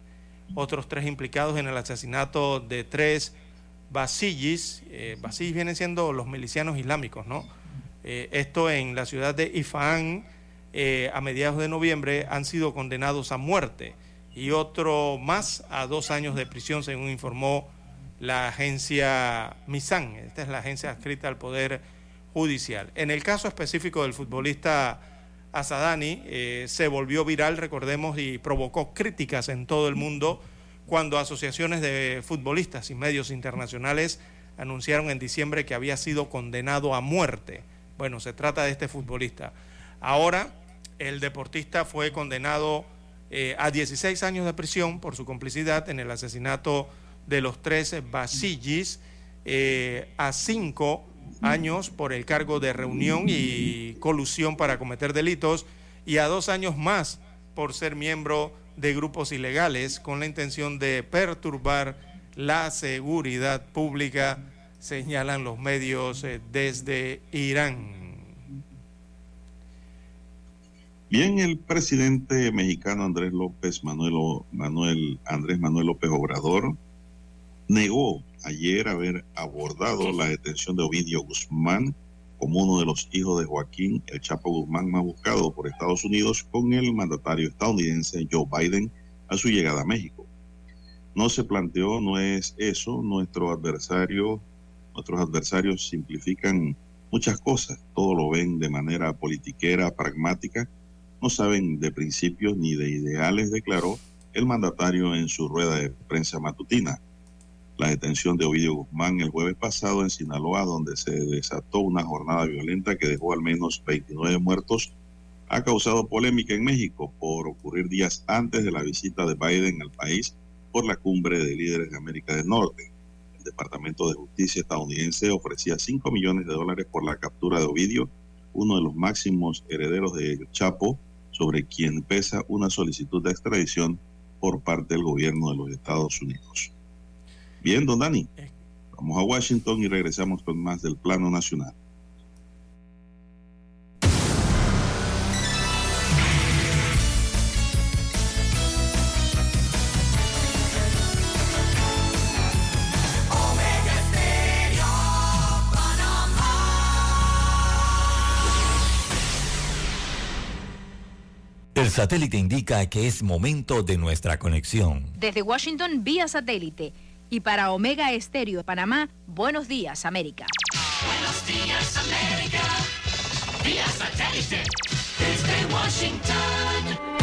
Otros tres implicados en el asesinato de tres Basillis, eh, vienen siendo los milicianos islámicos, ¿no? Eh, esto en la ciudad de Ifán, eh, a mediados de noviembre, han sido condenados a muerte y otro más a dos años de prisión, según informó la agencia Misan. Esta es la agencia adscrita al Poder Judicial. En el caso específico del futbolista Asadani eh, se volvió viral, recordemos, y provocó críticas en todo el mundo cuando asociaciones de futbolistas y medios internacionales anunciaron en diciembre que había sido condenado a muerte. Bueno, se trata de este futbolista. Ahora, el deportista fue condenado eh, a 16 años de prisión por su complicidad en el asesinato de los tres Basillis, eh, a cinco años por el cargo de reunión y colusión para cometer delitos y a dos años más por ser miembro de grupos ilegales con la intención de perturbar la seguridad pública, señalan los medios eh, desde Irán. Bien, el presidente mexicano Andrés López Manuel, Manuel Andrés Manuel López Obrador negó ayer haber abordado la detención de Ovidio Guzmán como uno de los hijos de Joaquín El Chapo Guzmán más buscado por Estados Unidos con el mandatario estadounidense Joe Biden a su llegada a México. No se planteó, no es eso, nuestro adversario, nuestros adversarios simplifican muchas cosas, todo lo ven de manera politiquera, pragmática, no saben de principios ni de ideales, declaró el mandatario en su rueda de prensa matutina. La detención de Ovidio Guzmán el jueves pasado en Sinaloa, donde se desató una jornada violenta que dejó al menos 29 muertos, ha causado polémica en México por ocurrir días antes de la visita de Biden al país por la cumbre de líderes de América del Norte. El Departamento de Justicia estadounidense ofrecía 5 millones de dólares por la captura de Ovidio, uno de los máximos herederos de Chapo, sobre quien pesa una solicitud de extradición por parte del gobierno de los Estados Unidos. Bien, don Dani, vamos a Washington y regresamos con más del plano nacional. El satélite indica que es momento de nuestra conexión. Desde Washington, vía satélite. Y para Omega Estéreo de Panamá, buenos días, América. Buenos días, América. Vía satélite. Desde Washington.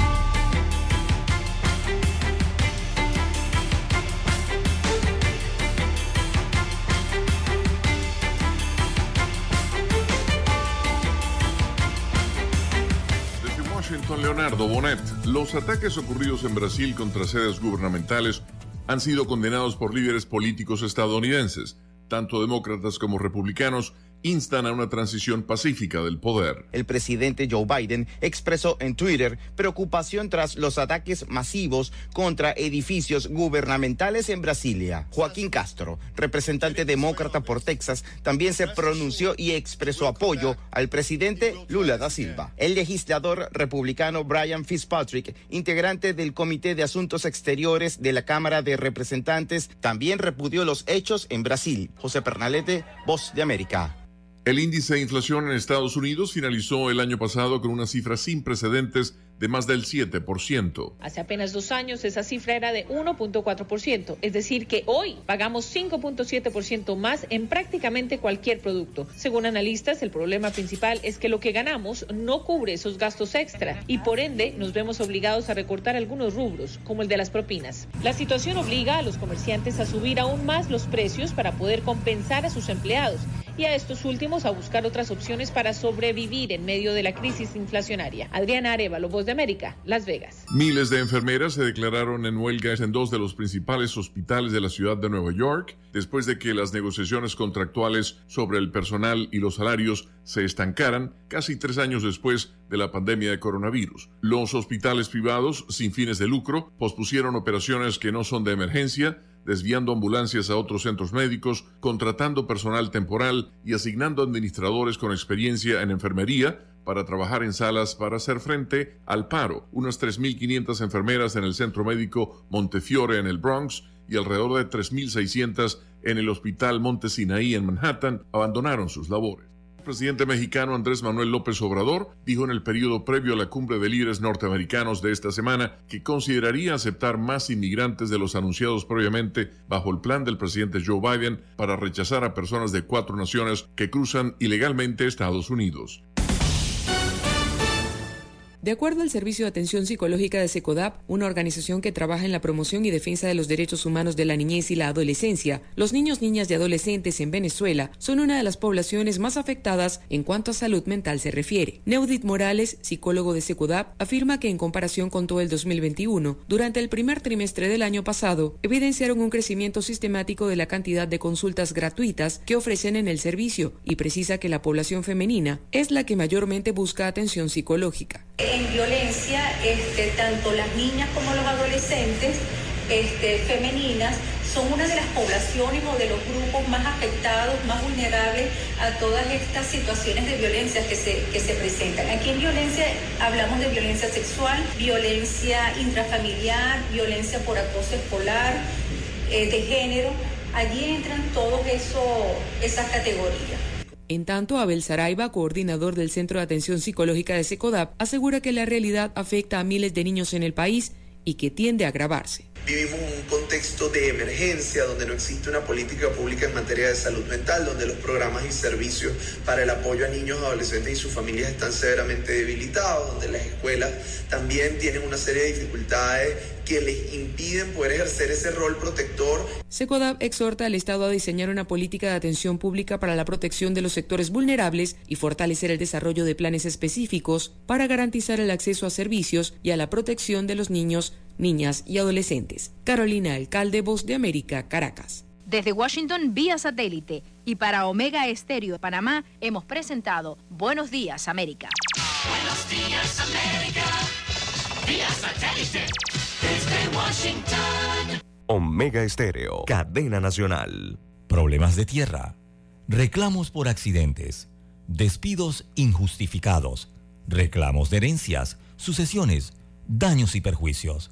Washington, Leonardo Bonet. Los ataques ocurridos en Brasil contra sedes gubernamentales han sido condenados por líderes políticos estadounidenses, tanto demócratas como republicanos, instan a una transición pacífica del poder. El presidente Joe Biden expresó en Twitter preocupación tras los ataques masivos contra edificios gubernamentales en Brasilia. Joaquín Castro, representante demócrata por Texas, también se pronunció y expresó apoyo al presidente Lula da Silva. El legislador republicano Brian Fitzpatrick, integrante del Comité de Asuntos Exteriores de la Cámara de Representantes, también repudió los hechos en Brasil. José Pernalete, Voz de América. El índice de inflación en Estados Unidos finalizó el año pasado con una cifra sin precedentes de más del 7%. Hace apenas dos años esa cifra era de 1.4%, es decir, que hoy pagamos 5.7% más en prácticamente cualquier producto. Según analistas, el problema principal es que lo que ganamos no cubre esos gastos extra y por ende nos vemos obligados a recortar algunos rubros, como el de las propinas. La situación obliga a los comerciantes a subir aún más los precios para poder compensar a sus empleados y a estos últimos a buscar otras opciones para sobrevivir en medio de la crisis inflacionaria. Adriana Arevalo, De América, Las Vegas. Miles de enfermeras se declararon en huelga en dos de los principales hospitales de la ciudad de Nueva York después de que las negociaciones contractuales sobre el personal y los salarios se estancaran casi tres años después de la pandemia de coronavirus. Los hospitales privados sin fines de lucro pospusieron operaciones que no son de emergencia desviando ambulancias a otros centros médicos, contratando personal temporal y asignando administradores con experiencia en enfermería para trabajar en salas para hacer frente al paro. Unas 3.500 enfermeras en el centro médico Montefiore en el Bronx y alrededor de 3.600 en el Hospital Monte Sinaí en Manhattan abandonaron sus labores. El presidente mexicano Andrés Manuel López Obrador dijo en el periodo previo a la cumbre de líderes norteamericanos de esta semana que consideraría aceptar más inmigrantes de los anunciados previamente bajo el plan del presidente Joe Biden para rechazar a personas de cuatro naciones que cruzan ilegalmente Estados Unidos. De acuerdo al Servicio de Atención Psicológica de SECODAP, una organización que trabaja en la promoción y defensa de los derechos humanos de la niñez y la adolescencia, los niños, niñas y adolescentes en Venezuela son una de las poblaciones más afectadas en cuanto a salud mental se refiere. Neudit Morales, psicólogo de SECODAP, afirma que en comparación con todo el 2021, durante el primer trimestre del año pasado, evidenciaron un crecimiento sistemático de la cantidad de consultas gratuitas que ofrecen en el servicio y precisa que la población femenina es la que mayormente busca atención psicológica en violencia, este, tanto las niñas como los adolescentes este, femeninas son una de las poblaciones o de los grupos más afectados, más vulnerables a todas estas situaciones de violencia que se, que se presentan. Aquí en violencia hablamos de violencia sexual, violencia intrafamiliar, violencia por acoso escolar, eh, de género. Allí entran todas esas categorías. En tanto, Abel Saraiva, coordinador del Centro de Atención Psicológica de SECODAP, asegura que la realidad afecta a miles de niños en el país y que tiende a agravarse. Vivimos un contexto de emergencia donde no existe una política pública en materia de salud mental, donde los programas y servicios para el apoyo a niños, adolescentes y sus familias están severamente debilitados, donde las escuelas también tienen una serie de dificultades que les impiden poder ejercer ese rol protector. SECODAP exhorta al Estado a diseñar una política de atención pública para la protección de los sectores vulnerables y fortalecer el desarrollo de planes específicos para garantizar el acceso a servicios y a la protección de los niños, niñas y adolescentes. Carolina Alcalde, Voz de América, Caracas. Desde Washington, vía satélite. Y para Omega Estéreo de Panamá, hemos presentado Buenos Días, América. Buenos Días, América. Vía satélite. Desde Washington. Omega Estéreo, cadena nacional. Problemas de tierra, reclamos por accidentes, despidos injustificados, reclamos de herencias, sucesiones, daños y perjuicios.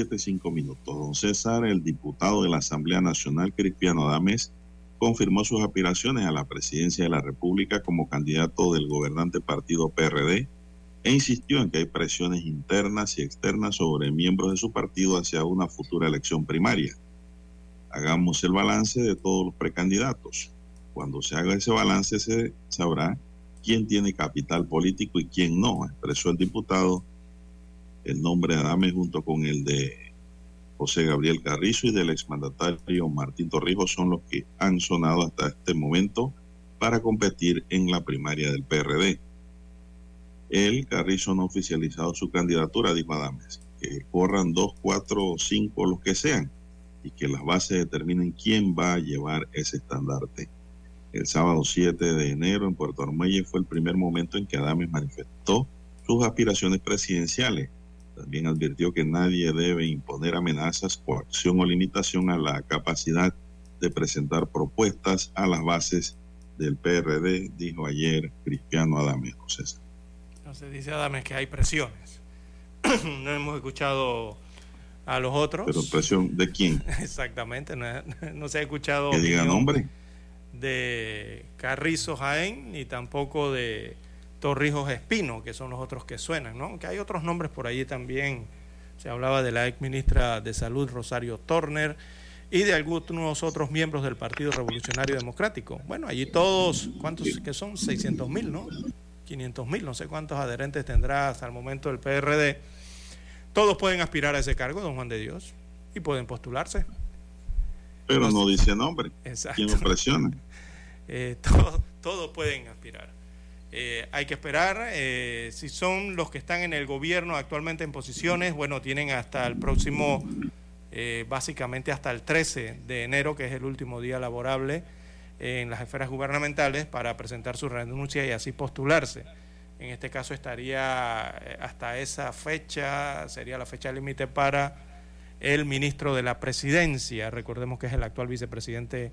7, cinco minutos. Don César, el diputado de la Asamblea Nacional, Cristiano Adames, confirmó sus aspiraciones a la presidencia de la República como candidato del gobernante partido PRD e insistió en que hay presiones internas y externas sobre miembros de su partido hacia una futura elección primaria. Hagamos el balance de todos los precandidatos. Cuando se haga ese balance se sabrá quién tiene capital político y quién no, expresó el diputado. El nombre de Adame junto con el de José Gabriel Carrizo y del exmandatario Martín Torrijos son los que han sonado hasta este momento para competir en la primaria del PRD. El Carrizo no ha oficializado su candidatura, dijo Adames, que corran dos, cuatro o cinco, los que sean, y que las bases determinen quién va a llevar ese estandarte. El sábado 7 de enero en Puerto Armuelle fue el primer momento en que Adames manifestó sus aspiraciones presidenciales. También advirtió que nadie debe imponer amenazas, coacción o limitación a la capacidad de presentar propuestas a las bases del PRD, dijo ayer Cristiano Adames, José. Entonces dice Adames que hay presiones. (clears throat) no hemos escuchado a los otros. ¿Pero presión de quién? (laughs) Exactamente, no, no se ha escuchado. Que diga nombre. De Carrizo Jaén ni tampoco de Torrijos Espino, que son los otros que suenan, ¿no? Que hay otros nombres por allí también. Se hablaba de la ex ministra de Salud Rosario Torner y de algunos otros miembros del Partido Revolucionario Democrático. Bueno, allí todos, ¿cuántos que son? 600 mil, ¿no? 500 mil, no sé cuántos adherentes tendrá hasta el momento el PRD. Todos pueden aspirar a ese cargo, don Juan de Dios, y pueden postularse. Pero no dice nombre. Exacto. ¿Quién lo presiona? (laughs) eh, todos todo pueden aspirar. Eh, hay que esperar. eh, si son los que están en el gobierno actualmente en posiciones, bueno, tienen hasta el próximo, eh, básicamente hasta el 13 de enero, que es el último día laborable en las esferas gubernamentales, para presentar su renuncia y así postularse. En este caso estaría hasta esa fecha, sería la fecha límite para el ministro de la presidencia. Recordemos que es el actual vicepresidente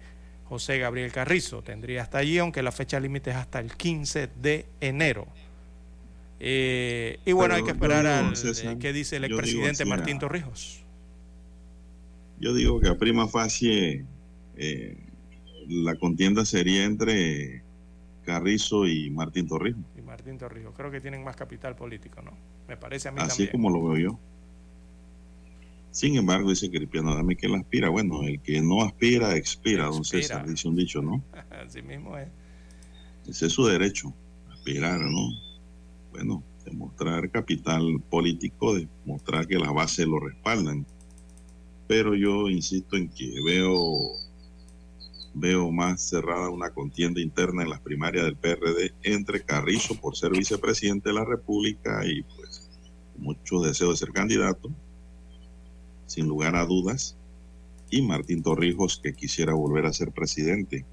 José Gabriel Carrizo. Tendría hasta allí, aunque la fecha límite es hasta el 15 de enero. Eh, y bueno, Pero hay que esperar digo, al César, eh, qué dice el expresidente Martín a- Torrijos. Yo digo que a prima facie eh, la contienda sería entre Carrizo y Martín Torrijos, Y Martín Torrijos. Creo que tienen más capital político, ¿no? Me parece a mí así también. como lo veo yo. Sin embargo, dice Cristiano, dame que él aspira. Bueno, el que no aspira, expira, don. César, dice un dicho, ¿no? (laughs) Así mismo es. Ese es su derecho, aspirar, ¿no? Bueno, demostrar capital político, demostrar que las bases lo respaldan. Pero yo insisto en que veo, veo más cerrada una contienda interna en las primarias del PRD entre Carrizo por ser vicepresidente de la República y pues mucho deseo de ser candidato, sin lugar a dudas, y Martín Torrijos que quisiera volver a ser presidente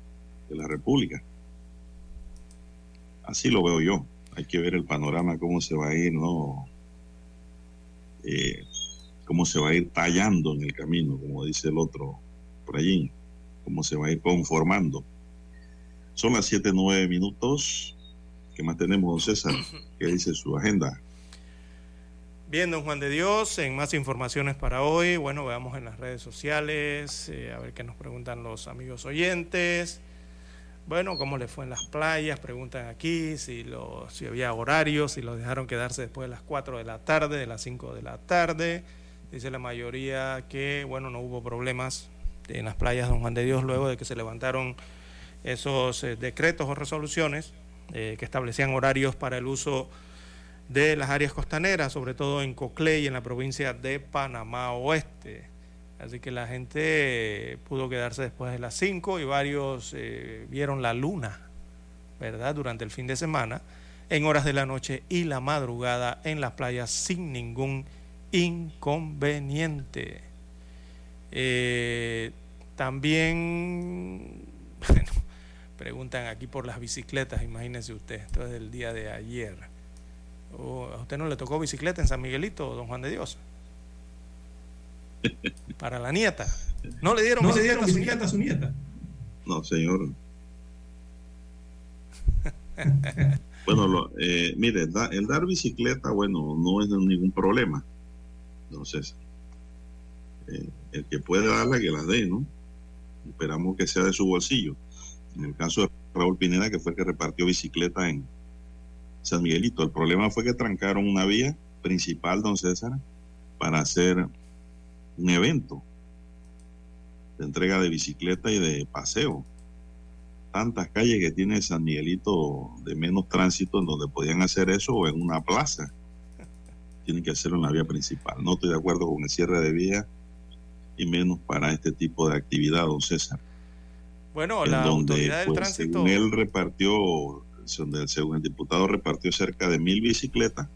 de la República. Así lo veo yo. Hay que ver el panorama, cómo se va a ir, ¿no? Eh, cómo se va a ir tallando en el camino, como dice el otro por allí, cómo se va a ir conformando. Son las siete nueve minutos. ¿Qué más tenemos, César? ¿Qué dice su agenda? Bien, don Juan de Dios, en más informaciones para hoy, bueno, veamos en las redes sociales, eh, a ver qué nos preguntan los amigos oyentes. Bueno, cómo le fue en las playas, preguntan aquí si había horarios, si los dejaron quedarse después de las 4 de la tarde, de las 5 de la tarde. Dice la mayoría que, bueno, no hubo problemas en las playas Don Juan de Dios luego de que se levantaron esos eh, decretos o resoluciones eh, que establecían horarios para el uso de las áreas costaneras, sobre todo en Coclé y en la provincia de Panamá Oeste. Así que la gente pudo quedarse después de las 5 y varios eh, vieron la luna, ¿verdad? Durante el fin de semana, en horas de la noche y la madrugada en las playas sin ningún inconveniente. Eh, también, (laughs) bueno, preguntan aquí por las bicicletas, imagínense usted, esto es del día de ayer. Oh, ¿A usted no le tocó bicicleta en San Miguelito, don Juan de Dios? (laughs) Para la nieta. ¿No le dieron No le bicicleta, dieron a su bicicleta nieta? a su nieta? No, señor. (laughs) Bueno, lo- eh, mire, da- el dar bicicleta, bueno, no es ningún problema. Entonces, eh, el que puede darla, que la dé, ¿no? Esperamos que sea de su bolsillo. En el caso de Raúl Pineda, que fue el que repartió bicicleta en San Miguelito, el problema fue que trancaron una vía principal, don César, para hacer un evento de entrega de bicicleta y de paseo tantas calles que tiene San Miguelito de menos tránsito en donde podían hacer eso o en una plaza. Tienen que hacerlo en la vía principal. No estoy de acuerdo con el cierre de vía y menos para este tipo de actividad, don César. Bueno, en la donde, autoridad del pues, tránsito. según él repartió, donde, según el diputado repartió cerca de mil bicicletas.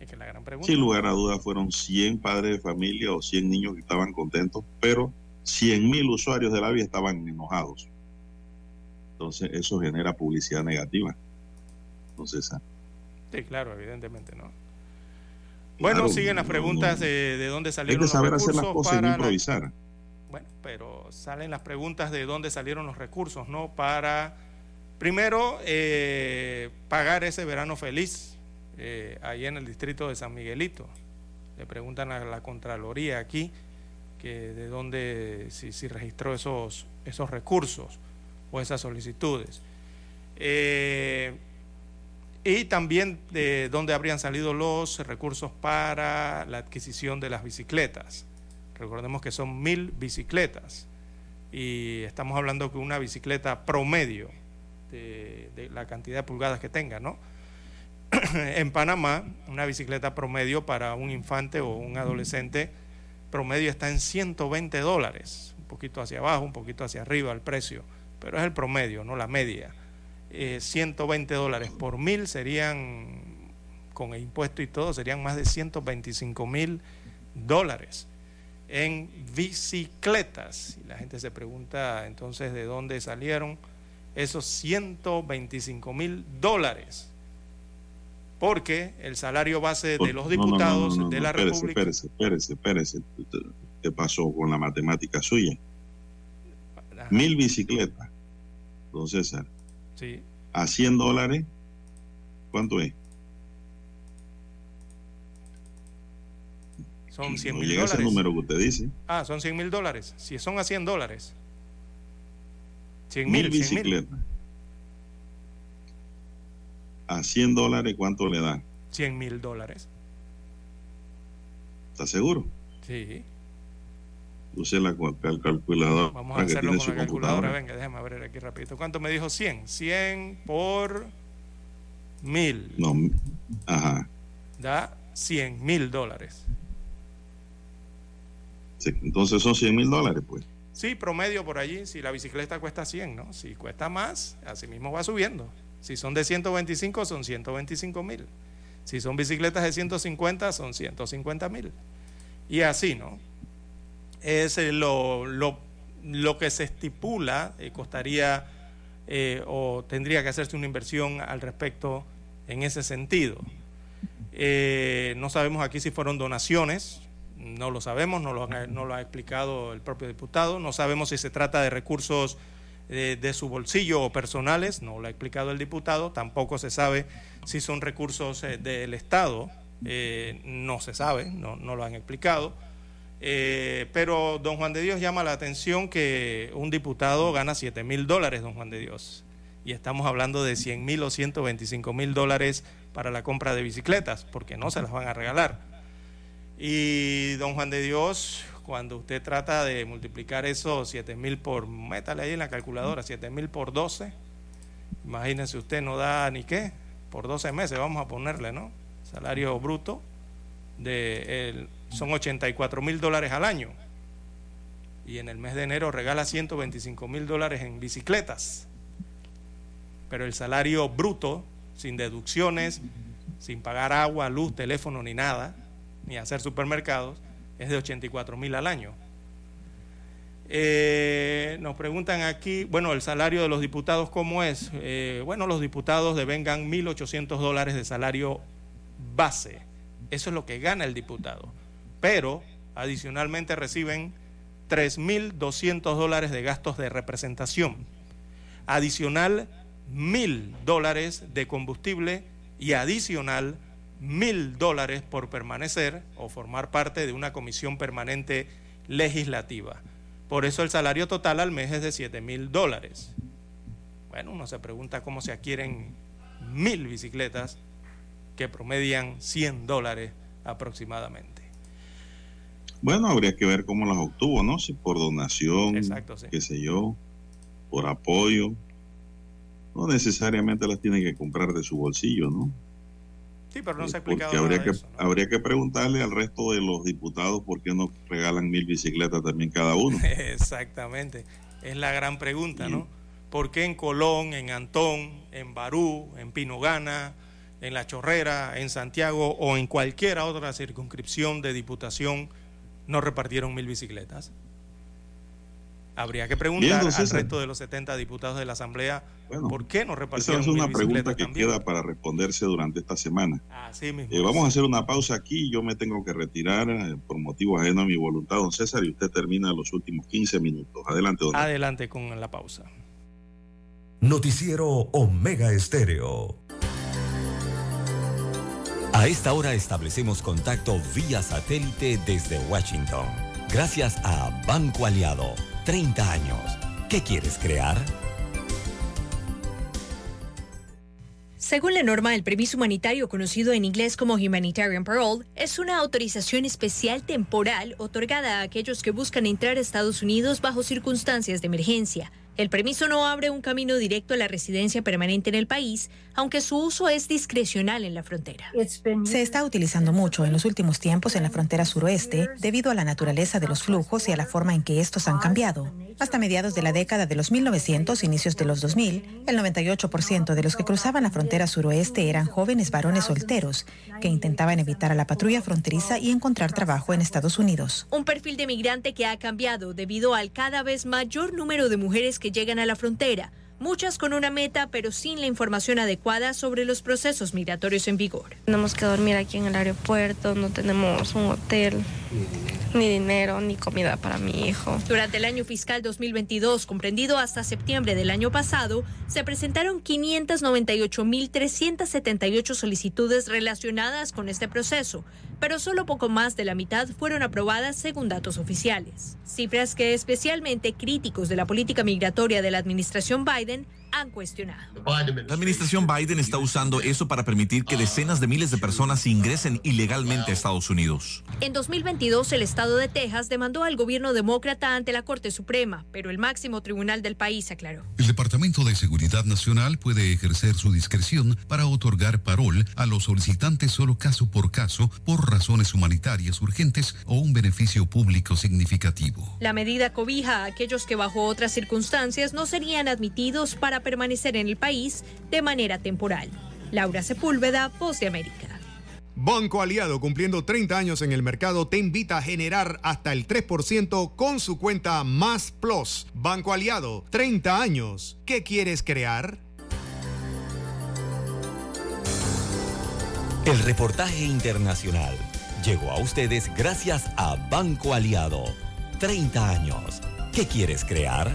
Es que la gran pregunta. Sin lugar a dudas fueron 100 padres de familia o 100 niños que estaban contentos, pero 100 mil usuarios de la vía estaban enojados. Entonces eso genera publicidad negativa. Entonces, Sí, claro, evidentemente, ¿no? Bueno, Claro, siguen las preguntas no. de, de dónde hay salieron que los saber hacer las cosas y no para la- improvisar. Bueno, pero salen las preguntas de dónde salieron los recursos, ¿no? Para, primero, eh, pagar ese verano feliz eh, ahí en el distrito de San Miguelito. Le preguntan a la Contraloría aquí que de dónde, si, si registró esos, esos recursos o esas solicitudes. Eh, y también de dónde habrían salido los recursos para la adquisición de las bicicletas. Recordemos que son mil bicicletas y estamos hablando que una bicicleta promedio de, de la cantidad de pulgadas que tenga, ¿no? (clears throat) en Panamá, una bicicleta promedio para un infante o un adolescente promedio está en 120 dólares, un poquito hacia abajo, un poquito hacia arriba el precio pero es el promedio, no la media. 120 eh, dólares por mil serían, con el impuesto y todo, serían más de 125 mil dólares en bicicletas. Y la gente se pregunta entonces de dónde salieron esos 125 mil dólares. Porque el salario base de los diputados de la República. Espérese, espérese, espérese. ¿Qué pasó con la matemática suya? Mil bicicletas, don César. Sí. A 100 dólares, ¿cuánto es? Son 100 mil dólares. ese número que usted dice. Ah, son 100 mil dólares. Si son a 100 dólares. 100 mil bicicletas. A 100 dólares, ¿cuánto le da? 100 mil dólares. ¿Está seguro? Sí. Use la calculadora. Vamos a hacerlo con la calculadora. Venga, déjame abrir aquí rapidito. ¿Cuánto me dijo 100? 100 por mil. No, ajá. Da 100 mil dólares. entonces son 100 mil dólares, pues. Sí, promedio por allí. Si la bicicleta cuesta 100, ¿no? Si cuesta más, así mismo va subiendo. Si son de 125, son 125 mil. Si son bicicletas de 150, son 150 mil. Y así, ¿no? Es eh, lo, lo, lo que se estipula, eh, costaría eh, o tendría que hacerse una inversión al respecto en ese sentido. no sabemos aquí si fueron donaciones, no lo sabemos, no lo, lo, ha explicado el propio diputado, no sabemos si se trata de recursos de, de su bolsillo o personales, no lo ha explicado el diputado, tampoco se sabe si son recursos del Estado, no se sabe, no, no, lo han explicado. pero don Juan de Dios llama la atención que un diputado gana 7 mil dólares, don Juan de Dios, y estamos hablando de 100 mil o 125 mil dólares para la compra de bicicletas, porque no se las van a regalar. Y don Juan de Dios, cuando usted trata de multiplicar esos 7 mil por, métale ahí en la calculadora, 7 mil por 12, imagínese usted, no da ni qué, por 12 meses vamos a ponerle, ¿no? Salario bruto de el, son 84 mil dólares al año. Y en el mes de enero regala 125 mil dólares en bicicletas. Pero el salario bruto, sin deducciones, sin pagar agua, luz, teléfono ni nada, ni hacer supermercados, es de 84 mil al año. Eh, nos preguntan aquí, bueno, el salario de los diputados, ¿cómo es? Eh, bueno, los diputados devengan 1.800 dólares de salario base. Eso es lo que gana el diputado. Pero adicionalmente reciben 3.200 dólares de gastos de representación. Adicional, 1.000 dólares de combustible y adicional mil dólares por permanecer o formar parte de una comisión permanente legislativa. Por eso el salario total al mes es de 7 mil dólares. Bueno, uno se pregunta cómo se adquieren mil bicicletas que promedian 100 dólares aproximadamente. Bueno, habría que ver cómo las obtuvo, ¿no? Si por donación, qué sé yo, por apoyo. No necesariamente las tiene que comprar de su bolsillo, ¿no? Sí, pero no se ha explicado habría que, eso, Habría que preguntarle al resto de los diputados por qué no regalan mil bicicletas también cada uno. (laughs) Exactamente, es la gran pregunta, ¿no? ¿Por qué en Colón, en Antón, en Barú, en Pinogana, en La Chorrera, en Santiago o en cualquier otra circunscripción de diputación no repartieron mil bicicletas? Habría que preguntar al resto de los 70 diputados de la Asamblea por qué no repartieron Esa es una pregunta que queda para responderse durante esta semana. Eh, vamos a hacer una pausa aquí. Yo me tengo que retirar eh, por motivos ajenos a mi voluntad, don César, y usted termina los últimos 15 minutos. Adelante, don Adelante con la pausa. Noticiero Omega Estéreo. A esta hora establecemos contacto vía satélite desde Washington. Gracias a Banco Aliado 30 años. ¿Qué quieres crear? Según la norma, el permiso humanitario, conocido en inglés como Humanitarian Parole, es una autorización especial temporal otorgada a aquellos que buscan entrar a Estados Unidos bajo circunstancias de emergencia. El permiso no abre un camino directo a la residencia permanente en el país, aunque su uso es discrecional en la frontera. Se está utilizando mucho en los últimos tiempos en la frontera suroeste debido a la naturaleza de los flujos y a la forma en que estos han cambiado. Hasta mediados de la década de los 1900, inicios de los 2000, el 98% de los que cruzaban la frontera suroeste eran jóvenes varones solteros que intentaban evitar a la patrulla fronteriza y encontrar trabajo en Estados Unidos. Un perfil de migrante que ha cambiado debido al cada vez mayor número de mujeres que llegan a la frontera, muchas con una meta pero sin la información adecuada sobre los procesos migratorios en vigor. Tenemos que dormir aquí en el aeropuerto, no tenemos un hotel, ni dinero, ni comida para mi hijo. Durante el año fiscal 2022, comprendido hasta septiembre del año pasado, se presentaron 598.378 solicitudes relacionadas con este proceso, pero solo poco más de la mitad fueron aprobadas según datos oficiales. Cifras que especialmente críticos de la política migratoria de la administración Biden han cuestionado. La administración Biden está usando eso para permitir que decenas de miles de personas ingresen ilegalmente a Estados Unidos. En 2022, el estado de Texas demandó al gobierno demócrata ante la Corte Suprema, pero el máximo tribunal del país aclaró. El Departamento de Seguridad Nacional puede ejercer su discreción para otorgar parol a los solicitantes solo caso por caso por razones humanitarias urgentes o un beneficio público significativo. La medida cobija a aquellos que bajo otras circunstancias no serían admitidos para permanecer en el país de manera temporal. Laura Sepúlveda, Voz de América. Banco Aliado, cumpliendo 30 años en el mercado, te invita a generar hasta el 3% con su cuenta Más Plus. Banco Aliado, 30 años. ¿Qué quieres crear? El reportaje internacional llegó a ustedes gracias a Banco Aliado. 30 años. ¿Qué quieres crear?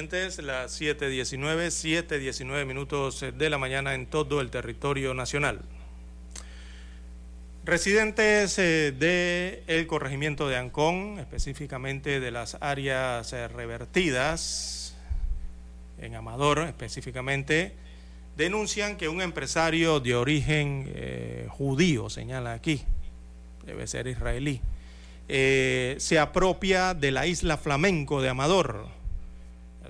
Oyentes, las 7.19, 7.19 minutos de la mañana en todo el territorio nacional. Residentes eh, del corregimiento de Ancón, específicamente de las áreas eh, revertidas, en Amador específicamente, denuncian que un empresario de origen eh, judío, señala aquí, debe ser israelí, eh, se apropia de la isla flamenco de Amador.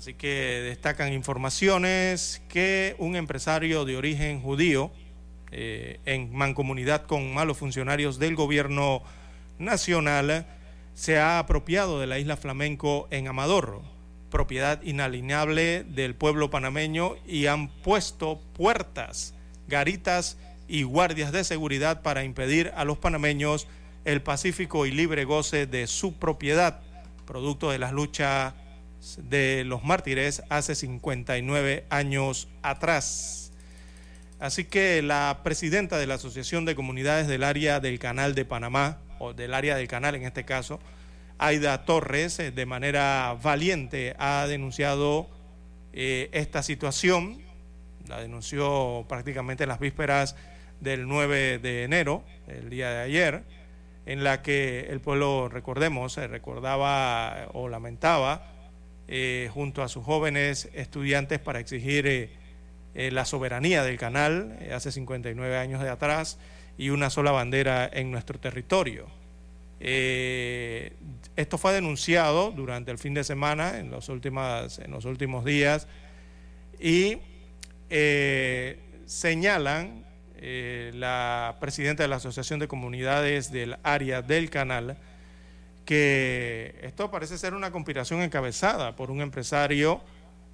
Así que destacan informaciones que un empresario de origen judío, eh, en mancomunidad con malos funcionarios del gobierno nacional, se ha apropiado de la isla flamenco en Amador, propiedad inalienable del pueblo panameño, y han puesto puertas, garitas y guardias de seguridad para impedir a los panameños el pacífico y libre goce de su propiedad, producto de las luchas de los mártires hace 59 años atrás. Así que la presidenta de la Asociación de Comunidades del Área del Canal de Panamá, o del área del canal en este caso, Aida Torres, eh, de manera valiente ha denunciado eh, esta situación, la denunció prácticamente en las vísperas del 9 de enero, el día de ayer, en la que el pueblo, recordemos, eh, recordaba o lamentaba eh, junto a sus jóvenes estudiantes para exigir eh, eh, la soberanía del canal hace 59 años de atrás y una sola bandera en nuestro territorio. Esto fue denunciado durante el fin de semana, en los, en los últimos días, y señalan la presidenta de la Asociación de Comunidades del área del canal que esto parece ser una conspiración encabezada por un empresario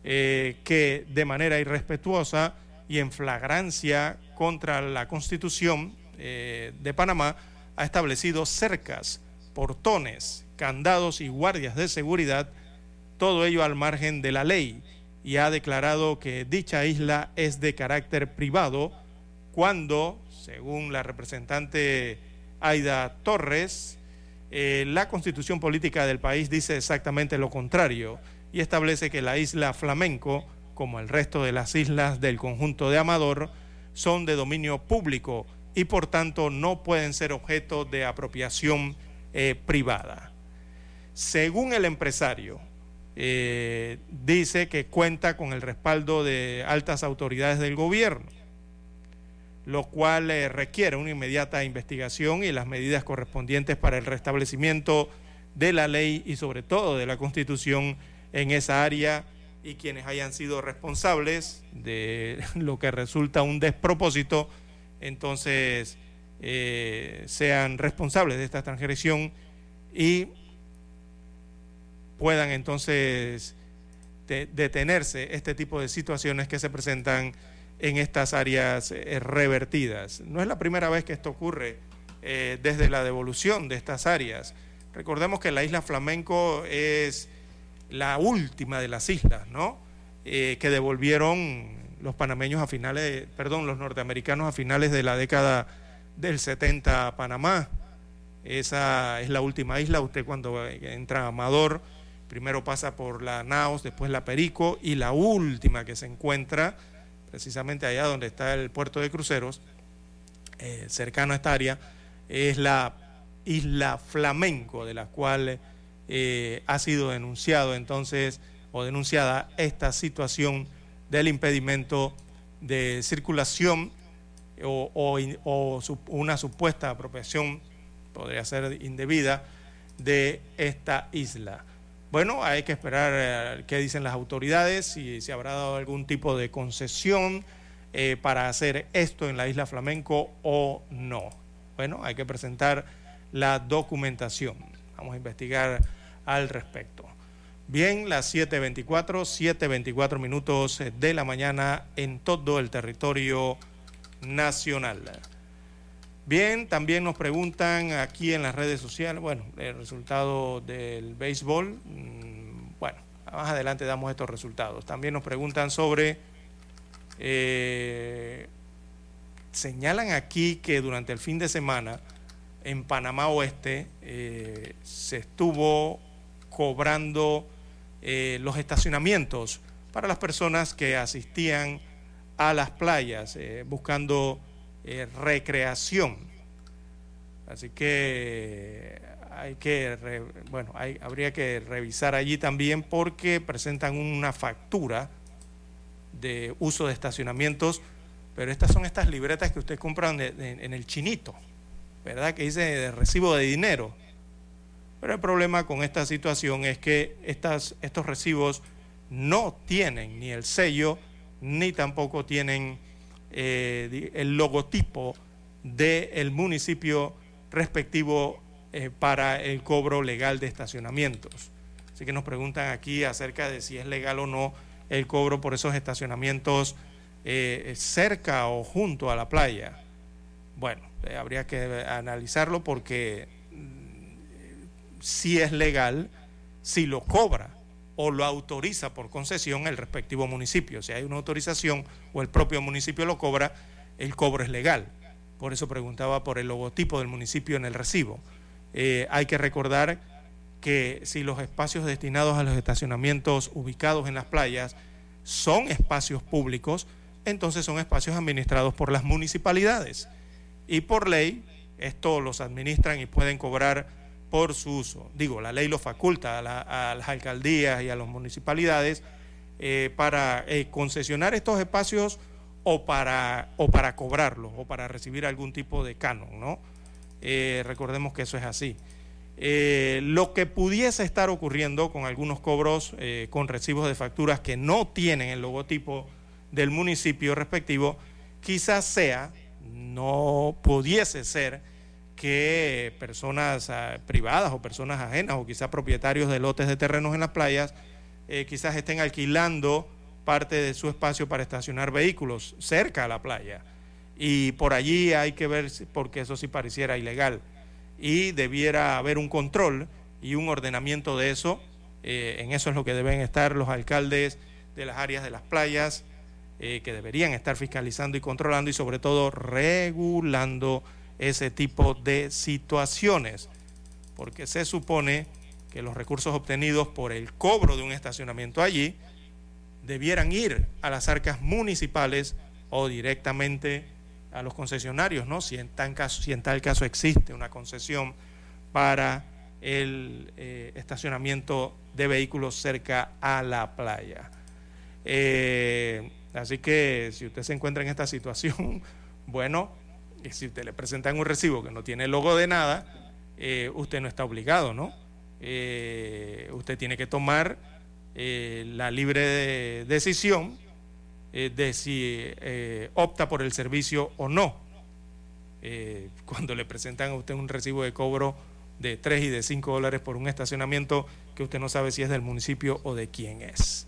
eh, que de manera irrespetuosa y en flagrancia contra la Constitución eh, de Panamá ha establecido cercas, portones, candados y guardias de seguridad, todo ello al margen de la ley, y ha declarado que dicha isla es de carácter privado cuando, según la representante Aida Torres. Eh, la constitución política del país dice exactamente lo contrario y establece que la isla Flamenco, como el resto de las islas del conjunto de Amador, son de dominio público y por tanto no pueden ser objeto de apropiación eh, privada. Según el empresario, eh, dice que cuenta con el respaldo de altas autoridades del gobierno, lo cual eh, requiere una inmediata investigación y las medidas correspondientes para el restablecimiento de la ley y sobre todo de la constitución en esa área y quienes hayan sido responsables de (laughs) lo que resulta un despropósito, entonces eh, sean responsables de esta transgresión y puedan entonces detenerse este tipo de situaciones que se presentan en estas áreas eh, revertidas. No es la primera vez que esto ocurre eh, desde la devolución de estas áreas. Recordemos que la isla Flamenco es la última de las islas, ¿no? Eh, que devolvieron los panameños a finales, perdón, los norteamericanos a finales de la década del 70 a Panamá. Esa es la última isla. Usted cuando entra a Amador, primero pasa por la Naos, después la Perico y la última que se encuentra precisamente allá donde está el puerto de cruceros, eh, cercano a esta área, es la isla Flamenco, de la cual eh, ha sido denunciado entonces o denunciada esta situación del impedimento de circulación o, o una supuesta apropiación, podría ser indebida, de esta isla. Bueno, hay que esperar eh, qué dicen las autoridades, si se habrá dado algún tipo de concesión eh, para hacer esto en la isla Flamenco o no. Bueno, hay que presentar la documentación. Vamos a investigar al respecto. Bien, las 7.24, 7.24 minutos de la mañana en todo el territorio nacional. Bien, también nos preguntan aquí en las redes sociales, bueno, el resultado del béisbol, mm, bueno, más adelante damos estos resultados. También nos preguntan sobre, eh, señalan aquí que durante el fin de semana en Panamá Oeste eh, se estuvo cobrando eh, los estacionamientos para las personas que asistían a las playas buscando eh, recreación. Así que hay que, bueno, habría que revisar allí también porque presentan una factura de uso de estacionamientos, pero estas son estas libretas que usted compra en, el chinito, ¿verdad? Que dice de recibo de dinero. Pero el problema con esta situación es que estas, estos recibos no tienen ni el sello, ni tampoco tienen eh, el logotipo del municipio respectivo eh, para el cobro legal de estacionamientos. Así que nos preguntan aquí acerca de si es legal o no el cobro por esos estacionamientos eh, cerca o junto a la playa. Bueno, habría que analizarlo porque mm, si es legal, si lo cobra o lo autoriza por concesión el respectivo municipio. Si hay una autorización o el propio municipio lo cobra, el cobro es legal. Por eso preguntaba por el logotipo del municipio en el recibo. Eh, hay que recordar que si los espacios destinados a los estacionamientos ubicados en las playas son espacios públicos, entonces son espacios administrados por las municipalidades. Y por ley, esto los administran y pueden cobrar por su uso. Digo, la ley lo faculta a, las alcaldías y a las municipalidades eh, para eh, concesionar estos espacios o para, o para cobrarlos o para recibir algún tipo de canon, ¿no? Eh, recordemos que eso es así. lo que pudiese estar ocurriendo con algunos cobros con recibos de facturas que no tienen el logotipo del municipio respectivo, quizás sea, no pudiese ser, que personas ah, privadas o personas ajenas o quizás propietarios de lotes de terrenos en las playas eh, quizás estén alquilando parte de su espacio para estacionar vehículos cerca a la playa. Y por allí hay que ver, porque eso sí pareciera ilegal, y debiera haber un control y un ordenamiento de eso. Eh, en eso es lo que deben estar los alcaldes de las áreas de las playas, eh, que deberían estar fiscalizando y controlando y sobre todo regulando ese tipo de situaciones, porque se supone que los recursos obtenidos por el cobro de un estacionamiento allí debieran ir a las arcas municipales o directamente a los concesionarios, ¿no? Si en, tal caso, existe una concesión para el eh, estacionamiento de vehículos cerca a la playa. Eh, así que si usted se encuentra en esta situación, (laughs) bueno, si usted le presentan un recibo que no tiene logo de nada, eh, usted no está obligado, ¿no? usted tiene que tomar la libre decisión de si opta por el servicio o no. cuando le presentan a usted un recibo de cobro de 3 y de 5 dólares por un estacionamiento que usted no sabe si es del municipio o de quién es.